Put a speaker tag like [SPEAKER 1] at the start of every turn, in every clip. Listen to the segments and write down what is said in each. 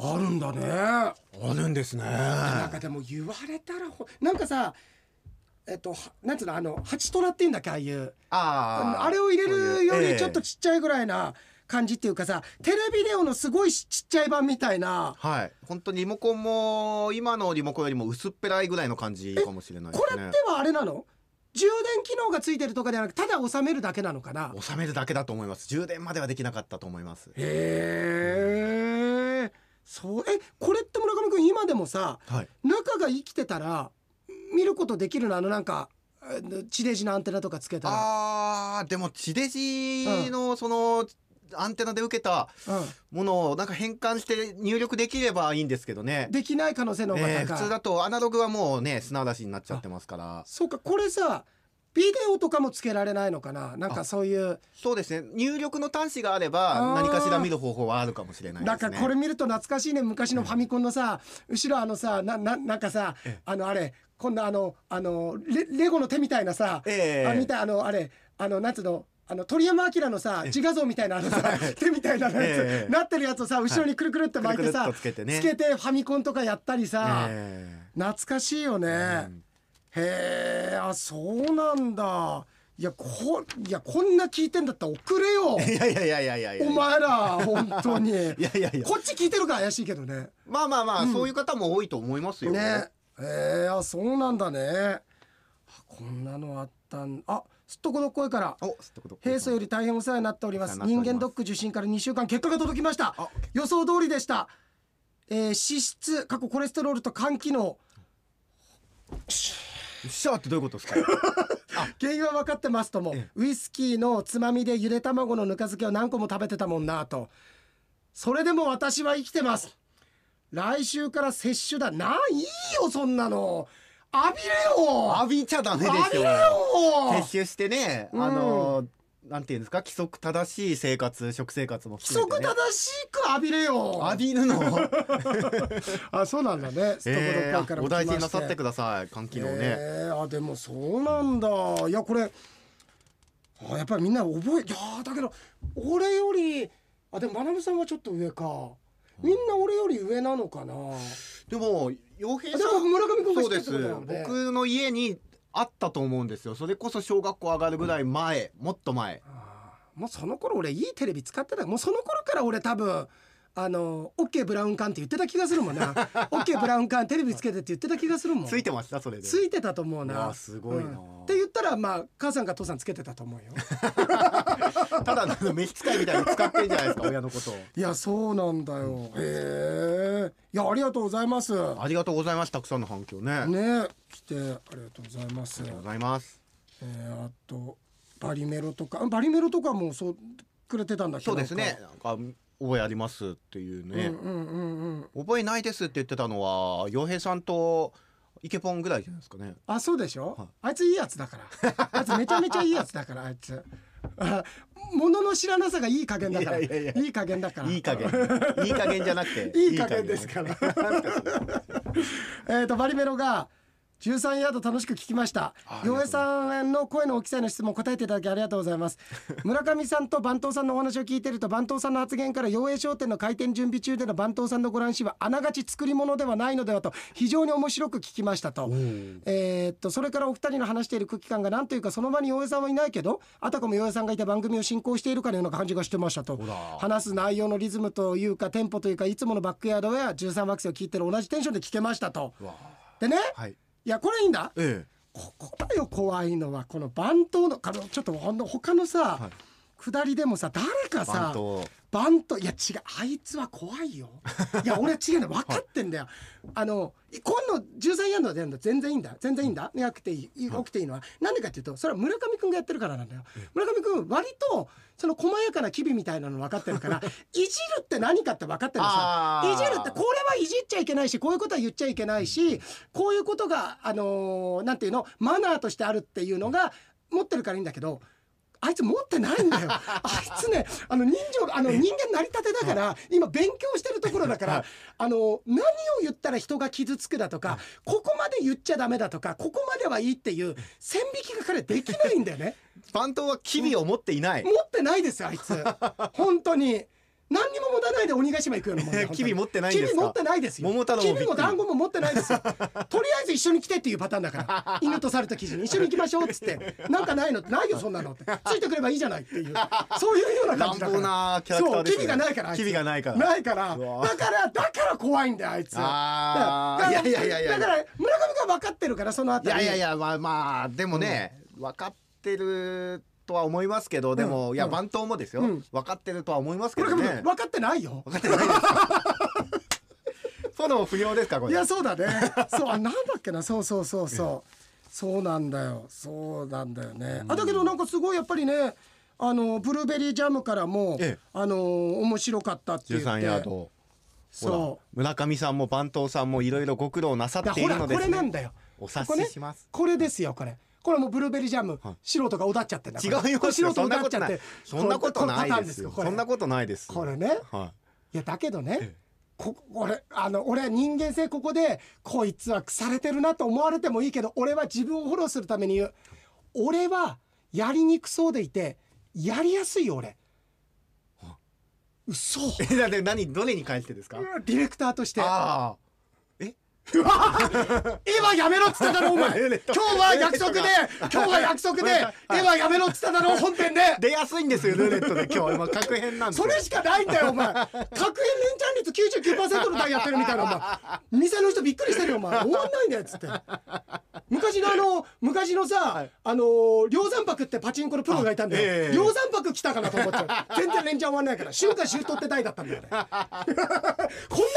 [SPEAKER 1] あるんだね。
[SPEAKER 2] あるんですね。
[SPEAKER 1] なんかでも言われたらほなんかさえっとはなんつうのあのハチトラっていうんだっけああいう。
[SPEAKER 2] あー。
[SPEAKER 1] あれを入れるよりちょっとちっちゃいぐらいな感じっていうかさテレビデオのすごいちっちゃい版みたいな。
[SPEAKER 2] ええはい。本当にリモコンも今のリモコンよりも薄っぺらいぐらいの感じかもしれないですね。
[SPEAKER 1] これってはあれなの？充電機能がついてるとかではなくただ収めるだけなのかな？
[SPEAKER 2] 収めるだけだと思います。充電まではできなかったと思います。
[SPEAKER 1] へえそうえこれって村上君今でもさ
[SPEAKER 2] はい。
[SPEAKER 1] 中が生きてたら見ることできるのあのなんかえ地デジのアンテナとかつけたら。
[SPEAKER 2] あーでも地デジのそのアンテナで受けた
[SPEAKER 1] う
[SPEAKER 2] ものをなんか変換して入力できればいいんですけどね。
[SPEAKER 1] ん、できない可能性の方が高い、
[SPEAKER 2] えー普通だとアナログはもうね砂嵐になっちゃってますから。
[SPEAKER 1] そうかこれさビデオとかもつけられないのかな？なんかそういう。
[SPEAKER 2] そうですね。入力の端子があれば何かしら見る方法はあるかもしれないですね。
[SPEAKER 1] なんかこれ見ると懐かしいね。昔のファミコンのさ後ろあのさなななんかさ
[SPEAKER 2] ええ。
[SPEAKER 1] あのあれこんなあのあのレレゴの手みたいなさ、
[SPEAKER 2] ええ
[SPEAKER 1] あみたいあのあれあのなんつうの？あの鳥山明のさ自画像みたいなあのさ 手みたいなやつ、
[SPEAKER 2] ええ
[SPEAKER 1] なってるやつをさ後ろにくるくるって巻いてさ、
[SPEAKER 2] くるくるっとつけてね。
[SPEAKER 1] つけてファミコンとかやったりさ、
[SPEAKER 2] え
[SPEAKER 1] 懐かしいよね、
[SPEAKER 2] ーうん
[SPEAKER 1] へえあそうなんだ。いやこいやこんな聞いてんだったら送れよ。
[SPEAKER 2] いやいやいやいやいやいや。
[SPEAKER 1] お前ら本当に。
[SPEAKER 2] いやいやいや。
[SPEAKER 1] こっち聞いてるから怪しいけどね。
[SPEAKER 2] まあまあまあ、そういう方も多いと思いますよ。
[SPEAKER 1] ね。えー、あそうなんだね。あこんなのあったんあすっとこどっこいから。
[SPEAKER 2] おすっとこどっこい
[SPEAKER 1] 平素より大変お世話になっております。
[SPEAKER 2] お世話になっております。
[SPEAKER 1] 人間ドック受診から2週間結果が届きました。
[SPEAKER 2] あ。
[SPEAKER 1] 予想通りでした、えー、脂質過去コレステロールと肝機能
[SPEAKER 2] シャーってどういうことですか？
[SPEAKER 1] 原因は分かってますとも
[SPEAKER 2] え
[SPEAKER 1] ウイスキーのつまみでゆで卵のぬか漬けを何個も食べてたもんなと。それでも私は生きてます。来週から接種だ。ないいよそんなの。浴びれよ。
[SPEAKER 2] 浴びちゃダメですよ。
[SPEAKER 1] よ。
[SPEAKER 2] 摂取してね、
[SPEAKER 1] うん。
[SPEAKER 2] あのなんていうんですか？規則正しい生活食生活もね、
[SPEAKER 1] 則正しく浴びれよ。
[SPEAKER 2] 浴びるの？
[SPEAKER 1] あそうなんだね。
[SPEAKER 2] えー、お大事になさってください換気のね、
[SPEAKER 1] えーあでもそうなんだ。いやこれあやっぱりみんな覚えいやーだけど俺よりあでも学さんはちょっと上か。みんな俺より上なのかな？
[SPEAKER 2] でも洋平
[SPEAKER 1] で
[SPEAKER 2] さん
[SPEAKER 1] も村上君が
[SPEAKER 2] そうです。僕の家にあったと思うんですよ。それこそ小学校上がるぐらい前もっと前。
[SPEAKER 1] もうその頃俺いいテレビ使ってた。もうその頃から俺多分あのオッケーブラウン管って言ってた気がするもんな。オッケーブラウン管テレビつけてって言ってた気がするもん。
[SPEAKER 2] ついてましたそれで。
[SPEAKER 1] ついてたと思うな。
[SPEAKER 2] うわすごいな。
[SPEAKER 1] うん。って言ったらまあ母さんか父さんつけてたと思うよ
[SPEAKER 2] ただの召使いみたいに使ってんじゃないですか親のことを。
[SPEAKER 1] いやそうなんだよ。へえ。いやありがとうございます。
[SPEAKER 2] ありがとうございますたくさんの反響ね。
[SPEAKER 1] ね来てありがとうございます。
[SPEAKER 2] ありがとうございます。
[SPEAKER 1] えーあとバリメロとか。バリメロとかもそうくれてたんだ
[SPEAKER 2] そうですね。なんか。覚えありますっていうね、
[SPEAKER 1] なんかうんうんうんうん。
[SPEAKER 2] 覚えないですって言ってたのは洋平さんとイケポンぐらいじゃないですかね。
[SPEAKER 1] あそうでしょ、
[SPEAKER 2] はい。
[SPEAKER 1] あいついいやつだから。あいつめちゃめちゃいいやつだからあいつ。あ ものの知らなさがいい加減だから。
[SPEAKER 2] いい
[SPEAKER 1] 加減だから。
[SPEAKER 2] いい加減。いい加減じゃなくて。
[SPEAKER 1] いい加減ですから。えっとバリメロが13ヤード楽しく聞きました。
[SPEAKER 2] あ
[SPEAKER 1] 洋平さんの声の大きさへの質問答えていただきありがとうございます。村上さんと番頭さんのお話を聞いていると番頭さんの発言から洋平商店の開店準備中での番頭さんのご覧しはあながち作り物ではないのではと非常に面白く聞きましたと。えーっとそれからお二人の話している空気感がなんというかその場に洋平さんはいないけどあたかも洋平さんがいて番組を進行しているかのような感じがしてましたと。話す内容のリズムというかテンポというかいつものバックヤードや13惑星を聞いてる同じテンションで聞けましたと。でね
[SPEAKER 2] はい
[SPEAKER 1] いやこれいいんだ？
[SPEAKER 2] え
[SPEAKER 1] ここだよ怖いのはこの番頭のあのちょっとほんの他のさ、
[SPEAKER 2] はい。
[SPEAKER 1] 下りでもさ誰か
[SPEAKER 2] え
[SPEAKER 1] さバントいや違うあいつは怖いよ。いや俺違うの分かってんだよ、あの今度13ヤードでやるの全然いいんだ。全然いいんだ。やくていい起きていいのは。なんでかっていうとそれは村上君がやってるからなんだよ。村上君割とその細やかな機微みたいなの分かってるから いじるって何かって分かってるんですよ
[SPEAKER 2] あー。
[SPEAKER 1] いじるってこれはいじっちゃいけないしこういうことは言っちゃいけないしこういうことがあのーなんていうのマナーとしてあるっていうのが持ってるからいいんだけどあいつ持ってないんだよ。あいつね、あの人情、あの人間成り立てだから、今勉強してるところだから、あの、何を言ったら人が傷つくだとか、ここまで言っちゃダメだとか、ここまではいいっていう線引きが彼できないんだよね。
[SPEAKER 2] 番頭は機微を持っていない、
[SPEAKER 1] 持ってないですよ、あいつ。本当に。何にも持たないで鬼ヶ島行くようなもんだよ
[SPEAKER 2] キビ持ってないんですか？
[SPEAKER 1] 持ってないですよ。
[SPEAKER 2] 桃太郎
[SPEAKER 1] キビも団子も持ってないですよ。とりあえず一緒に来てっていうパターンだから。犬と猿とキジに。一緒に行きましょうっつって。なんかないの？ないよそんなのって。ついてくればいいじゃないっていう。そういうような感じだから。
[SPEAKER 2] なキャラクターですね。
[SPEAKER 1] そうキビがないから
[SPEAKER 2] キビがないから。
[SPEAKER 1] ないから。だからだから怖いんだよあいつ。
[SPEAKER 2] あいやいやいやいや。
[SPEAKER 1] だから村上が分かってるからそのあ
[SPEAKER 2] い
[SPEAKER 1] たり。
[SPEAKER 2] やいやいやまあまあでもね、分かってるとは思いますけどでも、いや番頭もですよ、
[SPEAKER 1] うん。
[SPEAKER 2] 分かってるとは思いますけどね。
[SPEAKER 1] 君分かってないよ
[SPEAKER 2] 分かってないですかフォロー不要ですかこれ。
[SPEAKER 1] いやそうだね。そうあなんだっけな。そうそうそうそう。そうなんだよ。そうなんだよね。あだけどなんかすごいやっぱりねあのブルーベリージャムからも、
[SPEAKER 2] ええ。
[SPEAKER 1] あの面白かったって言って。
[SPEAKER 2] 13ヤード。
[SPEAKER 1] そ
[SPEAKER 2] 村上さんも番頭さんもいろいろご苦労なさっているのですね。
[SPEAKER 1] れなんだよ。
[SPEAKER 2] お察しします、
[SPEAKER 1] これですよこれこれもうブルーベリージャム、
[SPEAKER 2] はい。
[SPEAKER 1] 素人がおだっちゃってんだ
[SPEAKER 2] 違いますよ。
[SPEAKER 1] 素人おだっちゃって
[SPEAKER 2] そんなことないですよ。そんなことないです
[SPEAKER 1] これね。
[SPEAKER 2] はい。
[SPEAKER 1] やだけどね、
[SPEAKER 2] ええ。
[SPEAKER 1] こ俺あの俺は人間性ここでこいつは腐れてるなと思われてもいいけど俺は自分をフォローするために言う。俺はやりにくそうでいてやりやすいよ俺。嘘
[SPEAKER 2] い。えだって何どれに関してですか？
[SPEAKER 1] ディレクターとして。
[SPEAKER 2] あ
[SPEAKER 1] 絵 はやめろっつっただろお前。今日は約束で今日は約束で絵はやめろっつっただろ本編で。
[SPEAKER 2] あ 出やすいんですよルーレットで。今日今確変なんで
[SPEAKER 1] それしかないんだよお前。確変連チャン率99%の台やってるみたいなお前。店の人びっくりしてるよお前。終わんないんだよっつって。昔のあの昔のさ、
[SPEAKER 2] はい。
[SPEAKER 1] あのー梁山泊ってパチンコのプロがいたんだよ、梁山泊来たかなと思っちゃう。全然連チャン終わんないから春夏秋冬って台だったんだよねこんな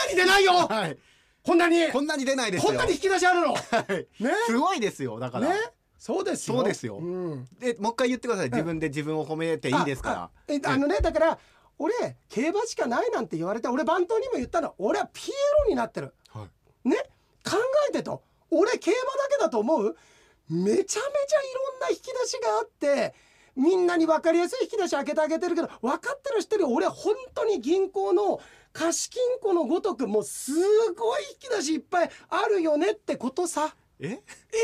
[SPEAKER 1] に出ないよ、
[SPEAKER 2] はい
[SPEAKER 1] こんなに？
[SPEAKER 2] こんなに出ないですよ。
[SPEAKER 1] こんなに引き出しあるの？
[SPEAKER 2] はい。
[SPEAKER 1] ね？
[SPEAKER 2] すごいですよだから、
[SPEAKER 1] ね？そうですよ。
[SPEAKER 2] そうですよ。
[SPEAKER 1] ん。
[SPEAKER 2] でもう一回言ってください。自分で自分を褒めていいですか
[SPEAKER 1] ああえあのねだから俺競馬しかないなんて言われて俺番頭にも言ったの。俺はピエロになってる。
[SPEAKER 2] ら、はい。
[SPEAKER 1] ね？考えてと。俺競馬だけだと思う？めちゃめちゃいろんな引き出しがあってみんなに分かりやすい引き出し開けてあげてるけど分かってる人より俺本当に銀行の貸金庫のごとくもうすごい引き出しいっぱいあるよねってことさ。
[SPEAKER 2] え？
[SPEAKER 1] え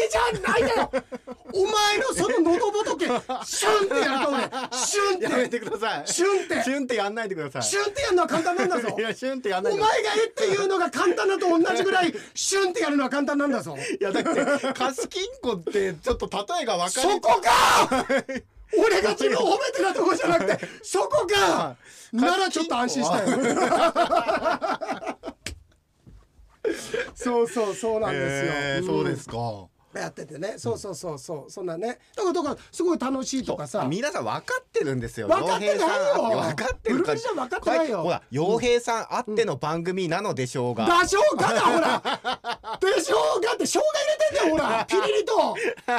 [SPEAKER 1] じゃないだよ。お前のその喉仏シュンってやると俺シュン
[SPEAKER 2] やめ
[SPEAKER 1] って
[SPEAKER 2] てください。
[SPEAKER 1] シュンって。
[SPEAKER 2] シュンってやんないでください。
[SPEAKER 1] シュンってやるのは簡単なんだぞ。
[SPEAKER 2] いやシュンってやんない
[SPEAKER 1] お前がえっていうのが簡単だと同じぐらいシュンってやるのは簡単なんだぞ。
[SPEAKER 2] いいやだって貸金庫ってちょっと例えが分かり
[SPEAKER 1] そこか俺が自分を褒めてたとこじゃなくて そこか。ならちょっと安心したよ。そうそうそうなんですよ、
[SPEAKER 2] へーそうですか
[SPEAKER 1] やっててね。そうそうそうそう。そんなね。だからだからすごい楽しいとかさ。
[SPEAKER 2] 皆さん分かってるんですよ。
[SPEAKER 1] 分かってないよ。
[SPEAKER 2] 分かってる
[SPEAKER 1] ブルーベリーじゃ分かってないよ。
[SPEAKER 2] ほら洋平さんあっての番組なのでしょうが、
[SPEAKER 1] だしょうがだほら。でしょうがって生姜入れてんだよほら。ピリリと。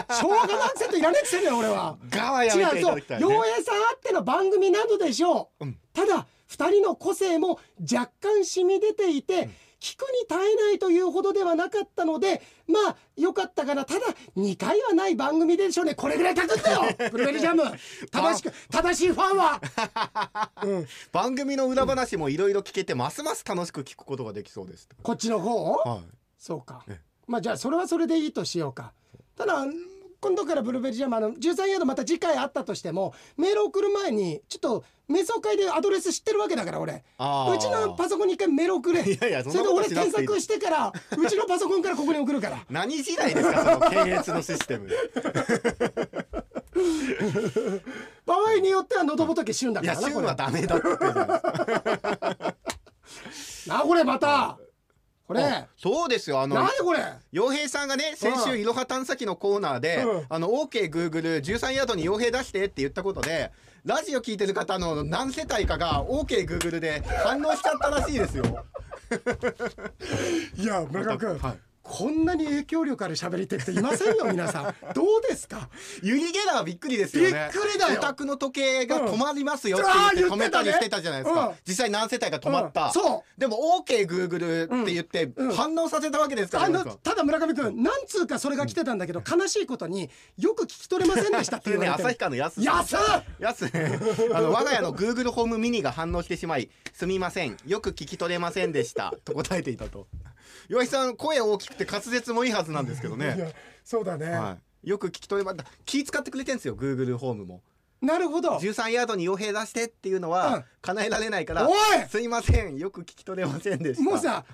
[SPEAKER 1] 生姜のアクセントいらねえっつってんだよ俺は。
[SPEAKER 2] がはやめていただきたい、ね、
[SPEAKER 1] 陽平さんあっての番組などでしょう、
[SPEAKER 2] うん。
[SPEAKER 1] ただ二人の個性も若干染み出ていて、聞くに耐えないというほどではなかったのでまあよかったかな。ただ2回はない番組でしょうね。これぐらい書くんだよ。ブルーベリージャム。正しく正しいファンは、うん、
[SPEAKER 2] 番組の裏話もいろいろ聞けてますます楽しく聞くことができそうです。
[SPEAKER 1] こっちの方？
[SPEAKER 2] はい。
[SPEAKER 1] そうか。
[SPEAKER 2] え。
[SPEAKER 1] まあじゃあそれはそれでいいとしようか。ただ今度からブルーベリージャムあの13ヤードまた次回あったとしてもメール送る前にちょっと瞑想会でアドレス知ってるわけだから俺。うちのパソコンに一回メール送れ。
[SPEAKER 2] いやいやそんな
[SPEAKER 1] それで俺検索してからうちのパソコンからここに送るから。
[SPEAKER 2] 何時代ですかその検閲のシステム。
[SPEAKER 1] 場合によっては喉仏死ぬんだからなこれ
[SPEAKER 2] 旬はダメだって。な
[SPEAKER 1] これまたこれ。
[SPEAKER 2] あそうですよ。あの
[SPEAKER 1] 何これ。
[SPEAKER 2] 洋平さんがね先週いろは探査機のコーナーで
[SPEAKER 1] うん「
[SPEAKER 2] あの OKGoogle13 ヤードに洋平出して」って言ったことでラジオ聞いてる方の何世帯かが OKGoogle で反応しちゃったらしいですよ。
[SPEAKER 1] いや村上君、
[SPEAKER 2] はい
[SPEAKER 1] こんなに影響力ある喋り手っていませんよ 皆さん。どうですか？
[SPEAKER 2] ユニゲラーびっくりですよね。
[SPEAKER 1] びっくりだよ。
[SPEAKER 2] お宅の時計が止まりますよって
[SPEAKER 1] うん。
[SPEAKER 2] 言って止めたりしてたじゃないですか。
[SPEAKER 1] うん。
[SPEAKER 2] 実際何世帯か止まった。
[SPEAKER 1] うん。そう。
[SPEAKER 2] でも OKGoogle って言って
[SPEAKER 1] うん。
[SPEAKER 2] 反応させたわけですから
[SPEAKER 1] あの
[SPEAKER 2] ね。
[SPEAKER 1] ただ村上君何通かそれが来てたんだけど悲しいことによく聞き取れませんでしたって
[SPEAKER 2] それ ね旭川のやす
[SPEAKER 1] 安っ！
[SPEAKER 2] やす あの我が家の Google ホームミニが反応してしまいすみません。よく聞き取れませんでした。と答えていたと岩井さん声大きくて滑舌もいいはずなんですけど
[SPEAKER 1] いや
[SPEAKER 2] ね、
[SPEAKER 1] そうだね、
[SPEAKER 2] はい、よく聞き取れま気使ってくれてんですよ Google ホームも。
[SPEAKER 1] なるほど。
[SPEAKER 2] 13ヤードに傭兵出してっていうの
[SPEAKER 1] うん。
[SPEAKER 2] は叶えられないから、
[SPEAKER 1] おい！
[SPEAKER 2] すいません。よく聞き取れませんでした。
[SPEAKER 1] もうさ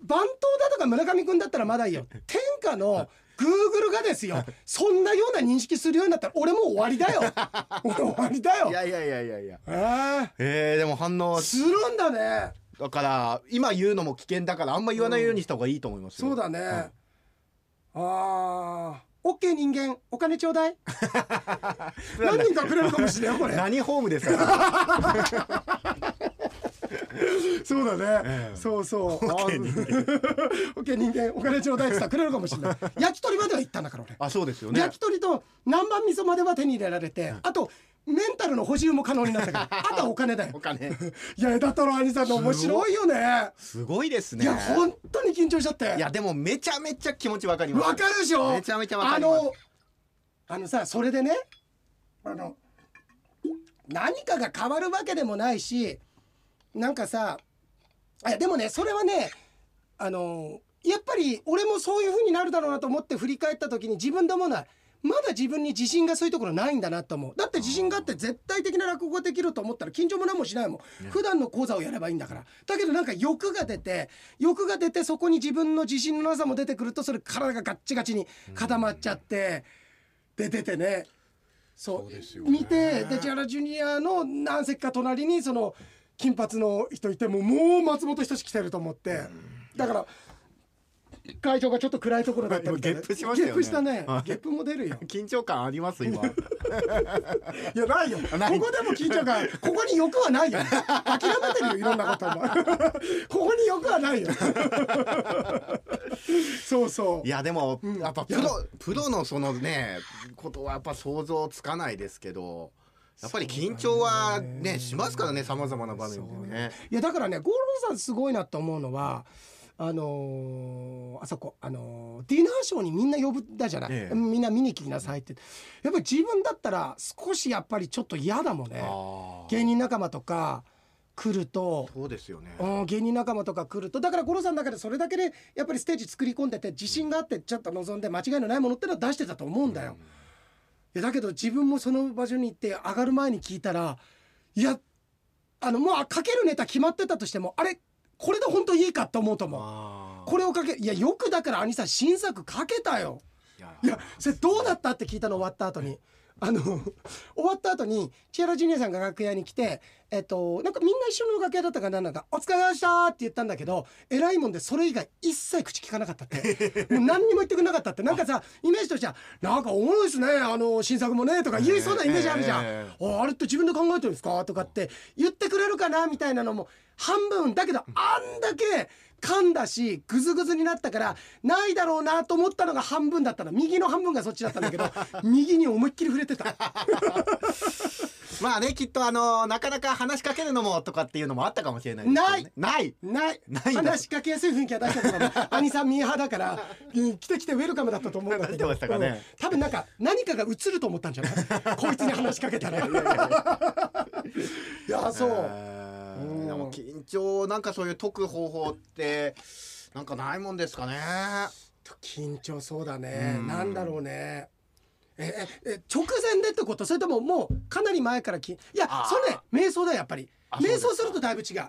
[SPEAKER 1] 番頭だとか村上君だったらまだいいよ。天下のグーグルがですよ。そんなような認識するようになったら俺もう終わりだよ。俺終わりだよ。
[SPEAKER 2] いやいやいやいやいや。
[SPEAKER 1] あ
[SPEAKER 2] えー、でも反応
[SPEAKER 1] ーするんだね
[SPEAKER 2] だから今言うのも危険だからあんま言わないようにした方がいいと思いますよ、
[SPEAKER 1] そうだね、ああオッケー人間お金ちょうだい？何人かくれるかもしれないこれ。
[SPEAKER 2] 何ホームですか？
[SPEAKER 1] そうだね、
[SPEAKER 2] ええ。
[SPEAKER 1] そうそう。オ
[SPEAKER 2] ッケー人間。
[SPEAKER 1] お金ちょうだいって言ったらくれるかもしれない。焼き鳥までは行ったんだから俺。
[SPEAKER 2] あそうですよね。
[SPEAKER 1] 焼き鳥と南蛮味噌までは手に入れられて、あとメンタルの補充も可能になったから あとはお金だよ。
[SPEAKER 2] お金。
[SPEAKER 1] いや枝太郎兄さんの面白いよね。
[SPEAKER 2] すごいですね。
[SPEAKER 1] いや本当に緊張しちゃって。
[SPEAKER 2] いやでもめちゃめちゃ気持ちわかります。
[SPEAKER 1] わかるでしょ？
[SPEAKER 2] めちゃめちゃわかります。
[SPEAKER 1] あのあのさそれでねあの何かが変わるわけでもないしなんかさいやでもねそれはねあのやっぱり俺もそういう風になるだろうなと思って振り返った時に自分で思うのはまだ自分に自信がそういうところないんだなと思う。だって自信があって絶対的な落語ができると思ったら緊張も何もしないもん、普段の講座をやればいいんだから。だけどなんか欲が出て欲が出てそこに自分の自信のなさも出てくるとそれ体がガッチガチに固まっちゃってで出てね。そう。
[SPEAKER 2] そうね。
[SPEAKER 1] 見てで千原ジュニアの何席か隣にその金髪の人いてもうもう松本人志来てると思って。だから会場がちょっと暗いところだったみたいな。
[SPEAKER 2] 今ゲップしましたよね。
[SPEAKER 1] ゲップしたね。
[SPEAKER 2] はい。
[SPEAKER 1] ゲップも出るよ。
[SPEAKER 2] 緊張感あります今。
[SPEAKER 1] いやないよ。ここでも緊張感ここに欲はないよ。諦めてるよいろんなことも。ここに欲はないよ。そうそう。
[SPEAKER 2] いやでも、
[SPEAKER 1] うん。
[SPEAKER 2] やっぱプロプロのそのねことはやっぱ想像つかないですけどやっぱり緊張はねしますからねさまざまな場面でね。
[SPEAKER 1] いやだからね五郎さんすごいなと思うのはあのーあそこ、あのーディナーショーにみんな呼ぶだじゃない、
[SPEAKER 2] ええ。
[SPEAKER 1] みんな見に来なさいって。やっぱり自分だったら少しやっぱりちょっと嫌だもんね。芸人仲間とか来ると。
[SPEAKER 2] そうですよね。
[SPEAKER 1] うん芸人仲間とか来ると。だから五郎さんの中でそれだけでやっぱりステージ作り込んでて自信があってちょっと望んで間違いのないものってのは出してたと思うんだよ。いやだけど自分もその場所に行って上がる前に聞いたらいやあのもうかけるネタ決まってたとしてもあれこれで本当いいかって思うと思う。これをかけいやよくだから兄さん新作かけたよ。
[SPEAKER 2] いや
[SPEAKER 1] いやそれどうだったって聞いたの終わった後に。あの終わった後に千原ジュニアさんが楽屋に来てえっとなんかみんな一緒の楽屋だったかななんか「お疲れ様でした」って言ったんだけど偉いもんでそれ以外一切口聞かなかったって。もう何にも言ってくれなかったって。なんかさイメージとしては「なんかおもろいですねあの新作もね」とか言いそうなイメージあるじゃん。あれって自分で考えてるんですか？とかって言ってくれるかなみたいなのも半分だけどあんだけ噛んだしグズグズになったからないだろうなと思ったのが半分だったの。右の半分がそっちだったんだけど 右に思いっきり触れてた。
[SPEAKER 2] まあねきっとあのなかなか話しかけるのもとかっていうのもあったかもしれないね。ない。
[SPEAKER 1] ない。
[SPEAKER 2] ない。んだ。
[SPEAKER 1] 話しかけやすい雰囲気は出してたから兄さんミーハーだからうん来て来てウェルカムだったと思うんだけど。
[SPEAKER 2] ましたかね。
[SPEAKER 1] うん。多分なんか何かが映ると思ったんじゃない？こいつに話しかけたら。いやそう。
[SPEAKER 2] えー
[SPEAKER 1] うん。
[SPEAKER 2] でも緊張なんかそういう解く方法ってなんかないもんですかね。
[SPEAKER 1] 緊張そうだね。
[SPEAKER 2] うん。
[SPEAKER 1] なんだろうね。えええ直前でってこと？それとももうかなり前からきいやそれね瞑想だよやっぱり。瞑想するとだいぶ違う。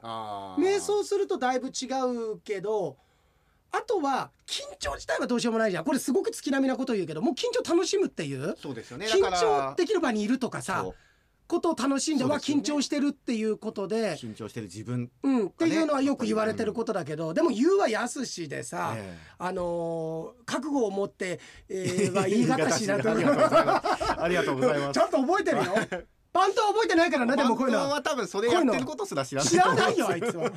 [SPEAKER 1] 瞑想するとだいぶ違うけどあとは緊張自体はどうしようもないじゃん。これすごく月並みなこと言うけどもう緊張楽しむっていう。
[SPEAKER 2] そうですよね。
[SPEAKER 1] 緊張できる場にいるとかさことを楽しんでは緊張してるっていうことで
[SPEAKER 2] 緊張してる自分。
[SPEAKER 1] うん、っていうのはよく言われてることだけど、でも言うはやすしでさ、
[SPEAKER 2] ええ。
[SPEAKER 1] あのー覚悟を持って、えー、は言い方しなと
[SPEAKER 2] ありがとうございます。
[SPEAKER 1] ち。ゃんと覚えてるよ。パントは覚えてないからなでもこういうの。は
[SPEAKER 2] 多分それやってることすら知らない。
[SPEAKER 1] 知らないよあいつは。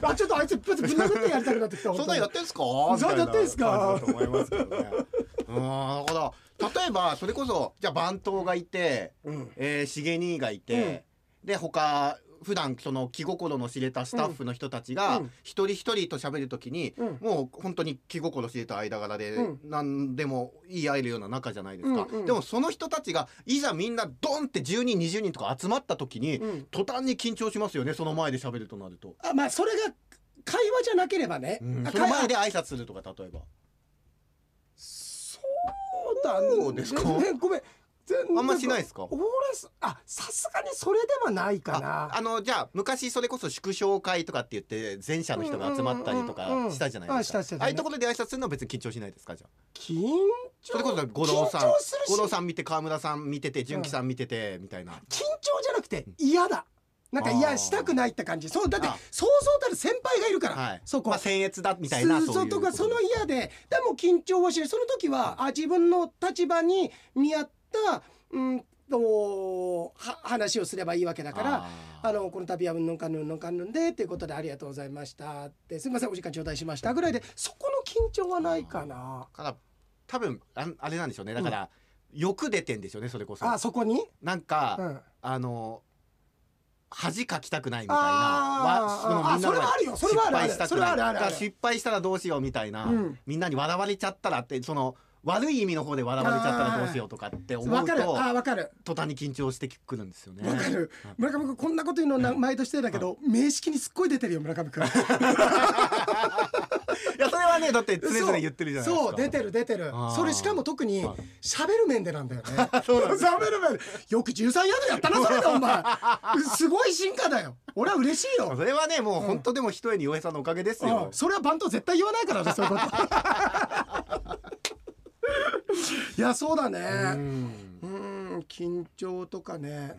[SPEAKER 1] あちょっとあいつぶん殴ってやりたくなってきた。
[SPEAKER 2] そんなんやってんすか？
[SPEAKER 1] そんなんやってんすか？
[SPEAKER 2] と思います。けどねうんだから例えばそれこそじゃあ番頭がいて、
[SPEAKER 1] うん。
[SPEAKER 2] えー、重兄がいて、で他普段その気心の知れたスタッフの人たちが
[SPEAKER 1] うん。
[SPEAKER 2] 一人一人と喋るときに、
[SPEAKER 1] うん。
[SPEAKER 2] もう本当に気心知れた間柄で
[SPEAKER 1] うん。
[SPEAKER 2] 何でも言い合えるような仲じゃないですか、
[SPEAKER 1] うんうん。
[SPEAKER 2] でもその人たちがいざみんなドンって10人20人とか集まった時に、
[SPEAKER 1] うん。
[SPEAKER 2] 途端に緊張しますよねその前で喋るとなると、
[SPEAKER 1] あまあそれが会話じゃなければね、あ
[SPEAKER 2] その前
[SPEAKER 1] 会
[SPEAKER 2] で挨拶するとか例えば
[SPEAKER 1] そうだね
[SPEAKER 2] そうですか？
[SPEAKER 1] ねごめん。全然
[SPEAKER 2] あんましないですか？
[SPEAKER 1] 俺すあさすがにそれではないかな。
[SPEAKER 2] あのじゃあ昔それこそ祝勝会とかって言って全社の人が集まったりとかしたじゃないですか？
[SPEAKER 1] あ
[SPEAKER 2] ああいうところで挨拶するのは別に緊張しないですか？じゃあ
[SPEAKER 1] 緊張？
[SPEAKER 2] それこそ五郎さん。五郎さん見て川村さん見てて純喜さん見ててみたいな、
[SPEAKER 1] 緊張じゃなくて嫌だなんかいやしたくないって感じ。そうだって
[SPEAKER 2] あ
[SPEAKER 1] そうそうたる先輩がいるから、
[SPEAKER 2] はい。
[SPEAKER 1] そこ、
[SPEAKER 2] まあ僭越だみたいな
[SPEAKER 1] そ
[SPEAKER 2] そういう
[SPEAKER 1] と。かその嫌で。でも緊張はしないその時はあ自分の立場に見合ったうんとは話をすればいいわけだから
[SPEAKER 2] あ
[SPEAKER 1] あ。のこの度はうんぬんかんぬんうんぬんかんぬんでっていうことでありがとうございましたって。すみませんお時間頂戴しましたぐらいでそこの緊張はないかな。
[SPEAKER 2] ーから多分あんあれなんでしょうね。だから、欲出てんでしょうねそれこそ。
[SPEAKER 1] あそこに、
[SPEAKER 2] なんか、
[SPEAKER 1] うん、
[SPEAKER 2] あの恥かきたくないみたいなわのみんなの
[SPEAKER 1] あそれはあるよ。それはあるある。
[SPEAKER 2] 失敗したくない失敗したらどうしようみたいな、
[SPEAKER 1] うん。
[SPEAKER 2] みんなに笑われちゃったらってその悪い意味の方で笑われちゃったらどうしようとかって思うと
[SPEAKER 1] あわかる。
[SPEAKER 2] 途端に緊張してくるんですよね。
[SPEAKER 1] わかる。村上君こんなこと言うのな毎年してだけど名式にすっごい出てるよ村上君
[SPEAKER 2] いやそれはねだって常々言ってるじゃないですか。
[SPEAKER 1] そう出てる出てる。それしかも特に
[SPEAKER 2] はい。
[SPEAKER 1] 喋る面でなんだよね。喋る面で。よく13ヤードやったなそれで お前。すごい進化だよ。俺は嬉しいよ。
[SPEAKER 2] それはねもう本当でも一重に洋平さんのおかげですよ。
[SPEAKER 1] うん。それはバント絶対言わないからねそういうこと。いやそうだね。
[SPEAKER 2] うん。
[SPEAKER 1] うん緊張とかね。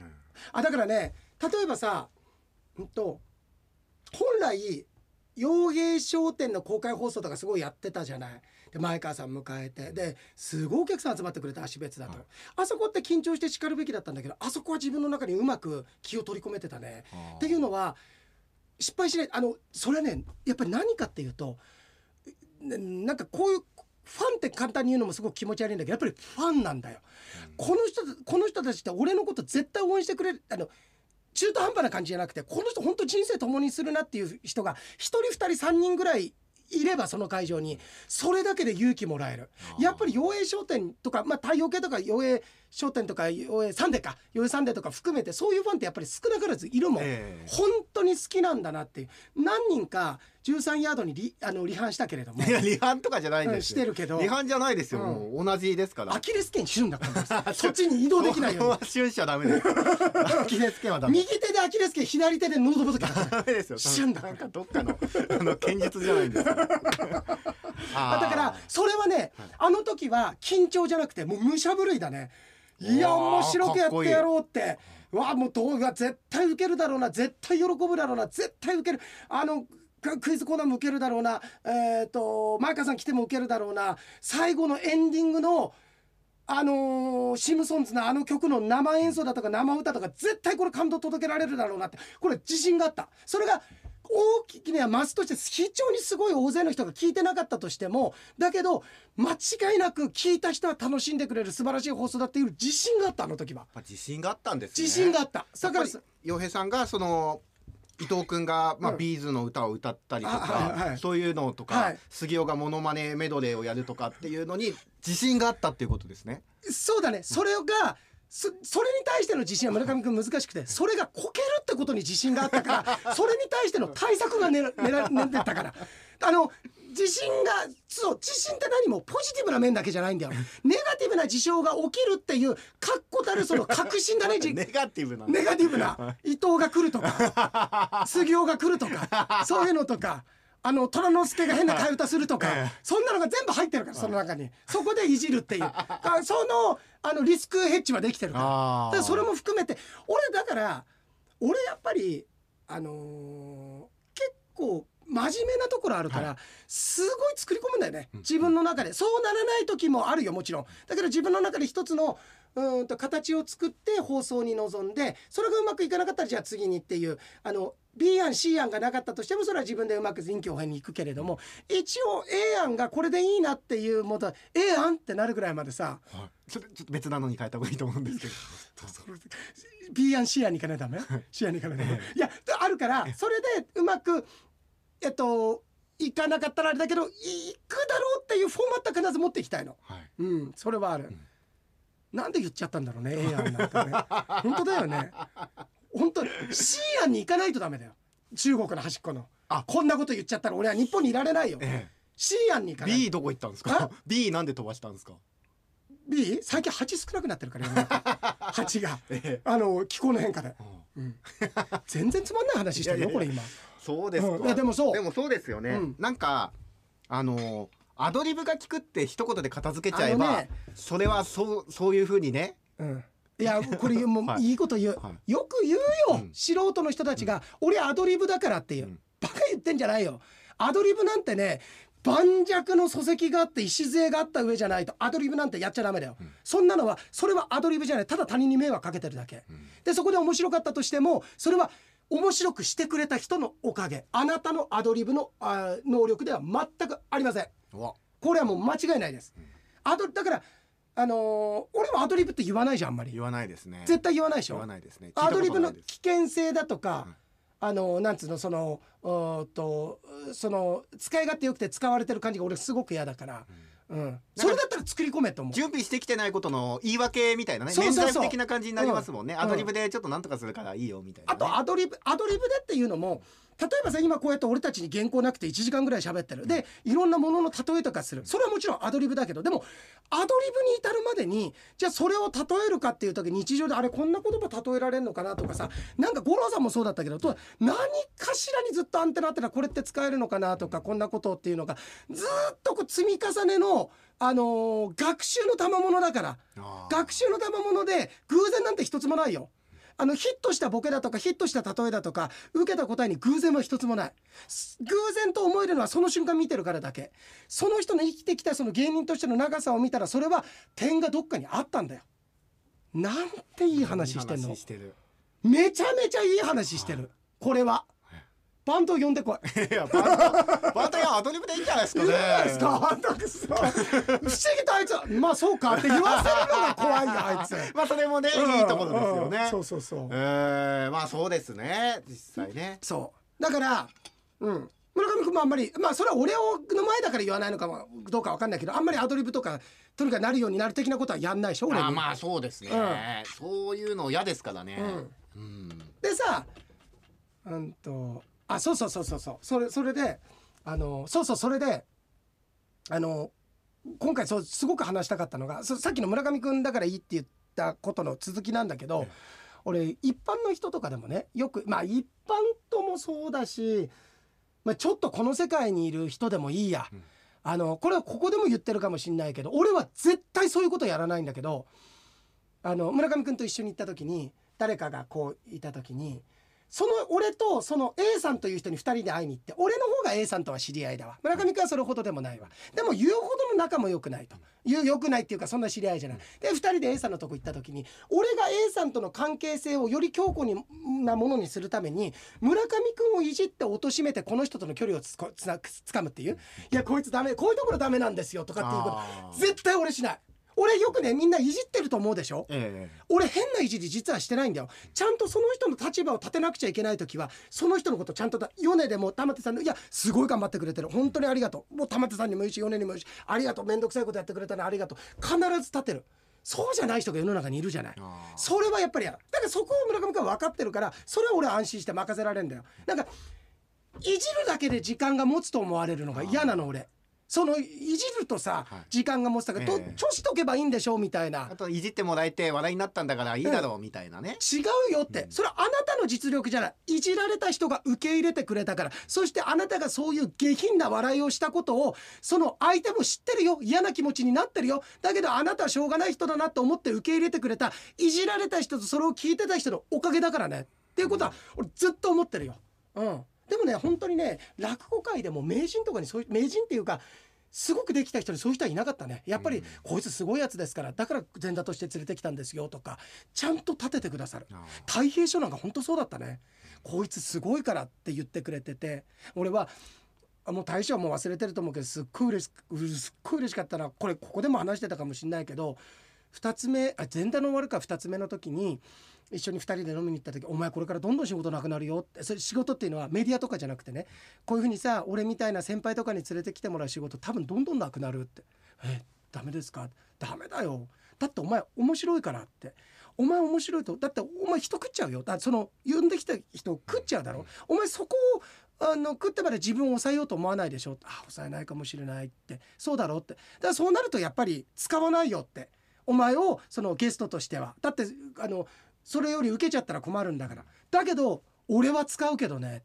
[SPEAKER 1] あだからね例えばさうんと本来洋芸商店の公開放送とかすごいやってたじゃない。で前川さん迎えて。ですごいお客さん集まってくれた足別だと、
[SPEAKER 2] はい。
[SPEAKER 1] あそこって緊張して叱るべきだったんだけどあそこは自分の中にうまく気を取り込めてたね。っていうのは失敗しない。あのそれはねやっぱり何かっていうとななんかこういうファンって簡単に言うのもすごく気持ち悪いんだけどやっぱりファンなんだよ。この人この人たちって俺のこと絶対応援してくれる。あの中途半端な感じじゃなくてこの人本当人生共にするなっていう人が1人2人3人ぐらいいればその会場にそれだけで勇気もらえる。やっぱり洋栄商店とか、まあ、太陽系とか洋栄商店とか洋栄サンデーか洋栄サンデーとか含めてそういうファンってやっぱり少なからずいるもん、
[SPEAKER 2] ええ。
[SPEAKER 1] 本当に好きなんだなっていう。何人か13ヤードにリあの離反したけれども。
[SPEAKER 2] いや離反とかじゃないん
[SPEAKER 1] うん
[SPEAKER 2] ですよ。
[SPEAKER 1] してるけど。
[SPEAKER 2] 離反じゃないですよ、
[SPEAKER 1] うん。
[SPEAKER 2] 同じですから。
[SPEAKER 1] アキレス腱旬だから そっちに移動できないように。
[SPEAKER 2] そこは瞬しちゃダメです。アキレス腱はダメ。
[SPEAKER 1] 右手でアキレス腱左手でノードボトル
[SPEAKER 2] ダメですよ。
[SPEAKER 1] 瞬だ。
[SPEAKER 2] なんかどっかの あの剣術じゃないんですよ。あー
[SPEAKER 1] だからそれはねあの時は緊張じゃなくてもう武者震いだね。いや面白くやってやろうって。うわもう動画絶対受けるだろうな。絶対喜ぶだろうな。絶対受ける。あのククイズコーナーも受けるだろうな。えっ、とマイカさん来ても受けるだろうな。最後のエンディングのあのーシムソンズのあの曲の生演奏だとか生歌とか絶対これ感動届けられるだろうなって。これ自信があった。それが大きなマスとして非常にすごい大勢の人が聞いてなかったとしてもだけど間違いなく聞いた人は楽しんでくれる素晴らしい放送だっていう自信があったあの時は。
[SPEAKER 2] まあ自信があったんですね。
[SPEAKER 1] 自信があった。だから
[SPEAKER 2] 洋平さんがその伊藤君が、まあ
[SPEAKER 1] うん
[SPEAKER 2] ビーズの歌を歌ったりとか、そういうのとか、
[SPEAKER 1] はい。
[SPEAKER 2] 杉尾がモノマネメドレーをやるとかっていうのに自信があったっていうことですね。
[SPEAKER 1] そうだね。それがそそれに対しての自信は村上君難しくてそれがこけるってことに自信があったから それに対しての対策が練ら練ら練ってたから。あの自信がそう自信って何もポジティブな面だけじゃないんだよ。ネガティブな事象が起きるっていう確固たるその確信だねじ
[SPEAKER 2] ネガティブな。
[SPEAKER 1] ネガティブな伊藤が来るとか 杉尾が来るとかそういうのとか。あの虎之助が変な替え歌するとか、
[SPEAKER 2] ええ。
[SPEAKER 1] そんなのが全部入ってるからその中に。そこでいじるっていう。あそのあのリスクヘッジはできてるからそれも含めて俺だから俺やっぱりあのー結構真面目なところあるから、すごい作り込むんだよね。自分の中で。そうならない時もあるよ。もちろん。だけど自分の中で一つのうーんと形を作って放送に臨んでそれがうまくいかなかったらじゃあ次にっていうあの B 案 C 案がなかったとしてもそれは自分でうまく臨機応変にいくけれども一応 A 案がこれでいいなっていうもと A 案ってなるぐらいまでさ
[SPEAKER 2] はい。それちょっと別なのに変えた方がいいと思うんですけど。
[SPEAKER 1] B 案 C 案にいかないとダメ？C 案にいかないとダメ？いやあるからそれでうまくえっといかなかったらあれだけどいくだろうっていうフォーマットは必ず持っていきたいの。
[SPEAKER 2] はい。
[SPEAKER 1] うんそれはある、なんで言っちゃったんだろうね A 案なんかね。本当だよね。本当 C 案に行かないとダメだよ。中国の端っこの。
[SPEAKER 2] あ。
[SPEAKER 1] こんなこと言っちゃったら俺は日本にいられないよ。
[SPEAKER 2] え
[SPEAKER 1] C 案に行
[SPEAKER 2] え
[SPEAKER 1] かない。
[SPEAKER 2] B どこ行ったんですか？B なんで飛ばしたんですか
[SPEAKER 1] ？B 最近蜂少なくなってるから 蜂が。
[SPEAKER 2] え
[SPEAKER 1] あの気候の変化で、
[SPEAKER 2] うん。
[SPEAKER 1] うん、全然つまんない話してるよこれ今
[SPEAKER 2] そうですか、
[SPEAKER 1] うん。いやでもそう。
[SPEAKER 2] でもそうですよね、
[SPEAKER 1] うん。
[SPEAKER 2] なんかあのアドリブが効くって一言で片付けちゃえば、
[SPEAKER 1] あのね
[SPEAKER 2] それはそうそういう風にね。
[SPEAKER 1] うん。いやこれも
[SPEAKER 2] はい。
[SPEAKER 1] ういいこと言う、
[SPEAKER 2] は
[SPEAKER 1] よく言うよ、
[SPEAKER 2] うん。
[SPEAKER 1] 素人の人たちが、俺アドリブだからっていう、
[SPEAKER 2] うん。
[SPEAKER 1] バカ言ってんじゃないよ。アドリブなんてね盤石の礎石があって礎があった上じゃないとアドリブなんてやっちゃダメだよ、
[SPEAKER 2] うん。
[SPEAKER 1] そんなのはそれはアドリブじゃない。ただ他人に迷惑かけてるだけ。
[SPEAKER 2] うん。
[SPEAKER 1] でそこで面白かったとしてもそれは面白くしてくれた人のおかげ。あなたのアドリブのあー能力では全くありません。これはもう間違いないです、アドだからあのー俺もアドリブって言わないじゃんあんまり。
[SPEAKER 2] 言わないですね。
[SPEAKER 1] 絶対言わないでしょ？
[SPEAKER 2] 言わないですね。
[SPEAKER 1] アドリブの危険性だとか、
[SPEAKER 2] うん
[SPEAKER 1] あのなんつうのそのうーっとその使い勝手よくて使われてる感じが俺すごく嫌だから、うん、それだったら作り込めと思う。
[SPEAKER 2] 準備してきてないことの言い訳みたいなね。
[SPEAKER 1] そうそうそう。
[SPEAKER 2] 的な感じになりますもんね、
[SPEAKER 1] うん。
[SPEAKER 2] アドリブでちょっとなんとかするからいいよみたいな、
[SPEAKER 1] あ
[SPEAKER 2] ね、
[SPEAKER 1] とアドリブアドリブでっていうのも例えばさ今こうやって俺たちに原稿なくて1時間ぐらい喋ってる。でいろんなものの例えとかする。それはもちろんアドリブだけどでもアドリブに至るまでにじゃあそれを例えるかっていう時日常であれこんな言葉例えられるのかなとかさなんか五郎さんもそうだったけどと何かしらにずっとアンテナあってなこれって使えるのかなとかこんなことっていうのがずっとこう積み重ねの、あのー学習の賜物だから。学習の賜物で偶然なんて一つもないよ。あのヒットしたボケだとかヒットした例えだとか受けた答えに偶然は一つもない。す偶然と思えるのはその瞬間見てるからだけ。その人の生きてきたその芸人としての長さを見たらそれは点がどっかにあったんだよ。なんていい話してんの。めちゃめちゃいい話してる。これはバンド呼んでこい。
[SPEAKER 2] いやバンドバンドやアドリブでいいんじゃないですかね。
[SPEAKER 1] いいですか。あんたくそ不思議とあいつはまあそうかって言わせるのが怖いよあいつ。
[SPEAKER 2] まあそれもね、いいところですよね、
[SPEAKER 1] うん。そうそうそう。
[SPEAKER 2] えー、まあそうですね。実際ね。
[SPEAKER 1] そう。だからうん。村上君もあんまりまあそれは俺をの前だから言わないのかもどうかわかんないけどあんまりアドリブとかとにかくなるようになる的なことはやんないでしょ俺に。
[SPEAKER 2] あまあそうですね、そういうの嫌ですからね。
[SPEAKER 1] うん。
[SPEAKER 2] うん、
[SPEAKER 1] でさうんとあそうそうそうそうそう。それそれであのそうそうそれであの今回そうすごく話したかったのがそさっきの村上君だからいいって言ったことの続きなんだけど、
[SPEAKER 2] ええ。
[SPEAKER 1] 俺一般の人とかでもねよくまあ一般ともそうだし、まあ、ちょっとこの世界にいる人でもいいや、
[SPEAKER 2] うん。
[SPEAKER 1] あのこれはここでも言ってるかもしんないけど俺は絶対そういうことやらないんだけどあの村上君と一緒に行った時に誰かがこういた時にその俺とその A さんという人に2人で会いに行って俺の方が A さんとは知り合いだわ。村上君はそれほどでもないわ。でも言うほどの仲も良くないと。言う良くないっていうかそんな知り合いじゃない。で2人で A さんのとこ行った時に俺が A さんとの関係性をより強固になものにするために村上君をいじって貶めてこの人との距離をつかむっていう。いやこいつダメこういうところダメなんですよとかっていうこと絶対俺しない俺よくねみんないじってると思うでしょ？
[SPEAKER 2] え
[SPEAKER 1] 俺変ないじり実はしてないんだよ。ちゃんとその人の立場を立てなくちゃいけない時はその人のことちゃんとだ米でも玉手さんのいやすごい頑張ってくれてる。本当にありがとう。もう玉手さんにも言うし米にも言うし。ありがとう。面倒くさいことやってくれたのありがとう。必ず立てる。そうじゃない人が世の中にいるじゃない。それはやっぱり嫌だだからそこを村上君は分かってるからそれは俺は安心して任せられるんだよ。なんかいじるだけで時間が持つと思われるのが嫌なの俺そのいじるとさ、
[SPEAKER 2] はい。
[SPEAKER 1] 時間が持つだから、と
[SPEAKER 2] え。え
[SPEAKER 1] 調子とけばいいんでしょうみたいな
[SPEAKER 2] あといじってもらえて話題になったんだからいいだろうみたいなね、
[SPEAKER 1] 違うよって、
[SPEAKER 2] うん。
[SPEAKER 1] それはあなたの実力じゃない。いじられた人が受け入れてくれたから。そしてあなたがそういう下品な笑いをしたことをその相手も知ってるよ。嫌な気持ちになってるよ。だけどあなたはしょうがない人だなと思って受け入れてくれた。いじられた人とそれを聞いてた人のおかげだからね。っていうことは俺ずっと思ってるよ。うん、でもね本当にね落語界でも名人とかにそういう名人っていうかすごくできた人にそういう人はいなかったね。やっぱり、
[SPEAKER 2] うん。
[SPEAKER 1] こいつすごいやつですからだから前座として連れてきたんですよとかちゃんと立ててくださる。
[SPEAKER 2] あ
[SPEAKER 1] 太平書なんか本当そうだったね。こいつすごいからって言ってくれてて俺はあもう大将はもう忘れてると思うけどすっごい嬉しくすっごい嬉しかったなこれここでも話してたかもしれないけど2つ目あ前座の終わるか2つ目の時に一緒に2人で飲みに行った時「お前これからどんどん仕事なくなるよ」って。それ仕事っていうのはメディアとかじゃなくてね。こういうふうにさ俺みたいな先輩とかに連れてきてもらう仕事多分どんどんなくなるって「えダメですか?」ダメだよだってお前面白いからってお前面白いとだってお前人食っちゃうよだその呼んできた人食っちゃうだろお前そこをあの食ってまで自分を抑えようと思わないでしょあ抑えないかもしれないってそうだろ？うって。だからそうなるとやっぱり使わないよって。お前をそのゲストとしては。だってあのそれより受けちゃったら困るんだから。だけど俺は使うけどね。